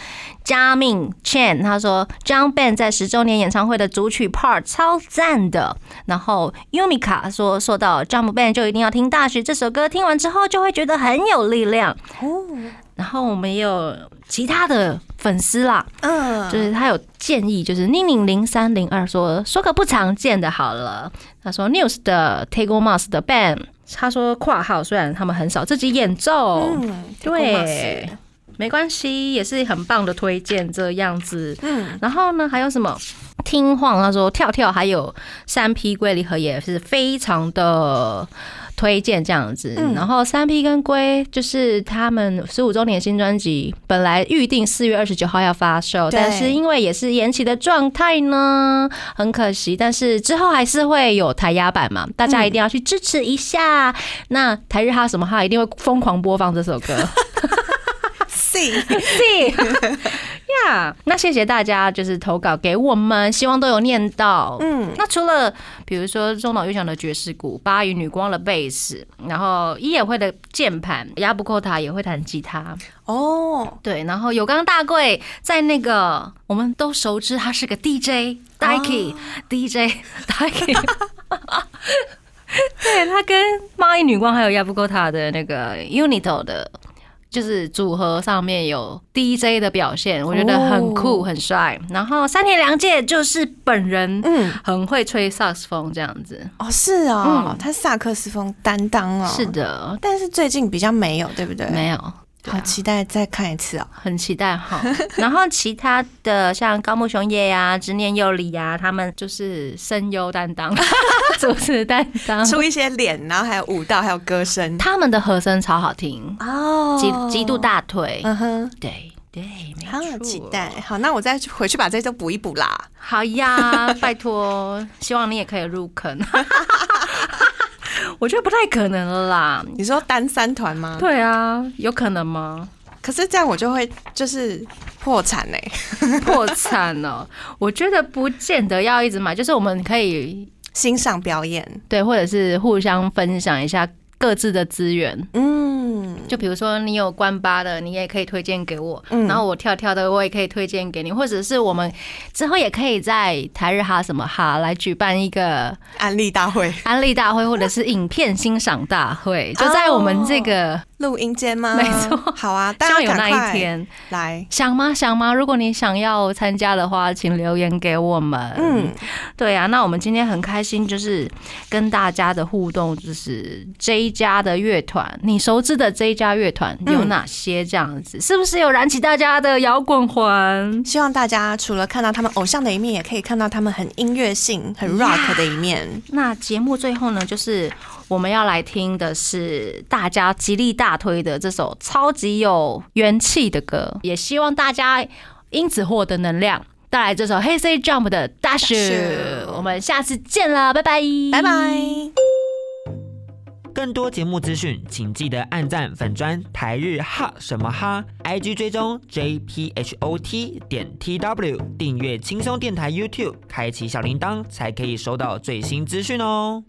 Speaker 1: 加命 Chen 他说，Jump Band 在十周年演唱会的主曲 Part 超赞的。然后 Yumika 说，说到 Jump Band 就一定要听《大学》这首歌，听完之后就会觉得很有力量。
Speaker 2: 哦，
Speaker 1: 然后我们也有其他的粉丝啦，
Speaker 2: 嗯，
Speaker 1: 就是他有建议，就是宁宁零三零二说说个不常见的好了。他说 News 的 Tego Mas 的 band，他说括号虽然他们很少自己演奏，
Speaker 2: 嗯，
Speaker 1: 对，没关系，也是很棒的推荐这样子。
Speaker 2: 嗯，
Speaker 1: 然后呢，还有什么？听晃他说跳跳还有三 P 龟梨和也是非常的推荐这样子。
Speaker 2: 嗯
Speaker 1: 然后三 P 跟龟就是他们十五周年新专辑，本来预定四月二十九号要发售，但是因为也是延期的状态呢，很可惜。但是之后还是会有台压版嘛，大家一定要去支持一下。那台日哈什么哈一定会疯狂播放这首歌。
Speaker 2: C，
Speaker 1: 是 呀，那谢谢大家，就是投稿给我们，希望都有念到。
Speaker 2: 嗯，
Speaker 1: 那除了比如说中岛裕翔的爵士鼓、巴渝女光的贝斯，然后伊野会的键盘，亚布扣塔也会弹吉他，
Speaker 2: 哦，
Speaker 1: 对，然后有刚大贵在那个我们都熟知他是个 DJ Dikey、DJ Dikey。对他跟蚂蚁女光还有亚布勾塔的那个 Unito 的，就是组合上面有 DJ 的表现，我觉得很酷、
Speaker 2: 哦
Speaker 1: 很帅。然后三田良介就是本人
Speaker 2: 嗯，
Speaker 1: 很会吹萨克斯风这样子。
Speaker 2: 哦，是哦，
Speaker 1: 嗯
Speaker 2: 他萨克斯风担当哦，
Speaker 1: 是，的，
Speaker 2: 但是最近比较没有，对不对？
Speaker 1: 没有。对
Speaker 2: 好
Speaker 1: 啊
Speaker 2: 期待再看一次哦。
Speaker 1: 很期待哈，然后其他的像高木雄也呀、执念佑里呀，他们就是声优担当、主持担当，
Speaker 2: 出一些脸，然后还有舞蹈，还有歌声
Speaker 1: 他们的和声超好听，
Speaker 2: 哦
Speaker 1: 极极度，大腿，
Speaker 2: 嗯哼，
Speaker 1: 对对，没
Speaker 2: 好
Speaker 1: 错
Speaker 2: 期待。好，那我再回去把这都补一补啦。
Speaker 1: 好呀，拜托，希望你也可以入坑。我觉得不太可能了啦。
Speaker 2: 你说单三团吗？
Speaker 1: 对啊，有可能吗？
Speaker 2: 可是这样我就会就是破产哎、
Speaker 1: 破产了，我觉得不见得要一直买，就是我们可以
Speaker 2: 欣赏表演，
Speaker 1: 对，或者是互相分享一下各自的资源。
Speaker 2: 嗯，
Speaker 1: 就比如说你有关八的，你也可以推荐给我，
Speaker 2: 嗯。
Speaker 1: 然后我跳跳的，我也可以推荐给你，或者是我们之后也可以在台日哈什么哈来举办一个
Speaker 2: 安利大会。
Speaker 1: 安利大会，或者是影片欣赏大会，就在我们这个
Speaker 2: 录音间吗？
Speaker 1: 没错
Speaker 2: 好啊，大
Speaker 1: 希望有那一天。
Speaker 2: 来，
Speaker 1: 想吗？想吗？如果你想要参加的话，请留言给我们。
Speaker 2: 嗯，
Speaker 1: 对啊，那我们今天很开心，就是跟大家的互动，就是这一家的乐团，你熟知的这一家乐团有哪些？这样子、是不是有燃起大家的摇滚魂？
Speaker 2: 希望大家除了看到他们偶像的一面，也可以看到他们很音乐性、很 rock 的一面。
Speaker 1: 那节目最后呢，就是我们要来听的是大家极力大推的这首超级有元气的歌，也希望大家因此获得能量。带来这首黑 C Jump 的
Speaker 2: Dash，Dash
Speaker 1: 我们下次见了，拜拜，
Speaker 2: 拜拜。
Speaker 3: 更多节目资讯，请记得按赞粉砖台日哈什么哈，IG 追踪 JPHOT 点 TW，订阅轻松电台 YouTube，开启小铃铛才可以收到最新资讯哦。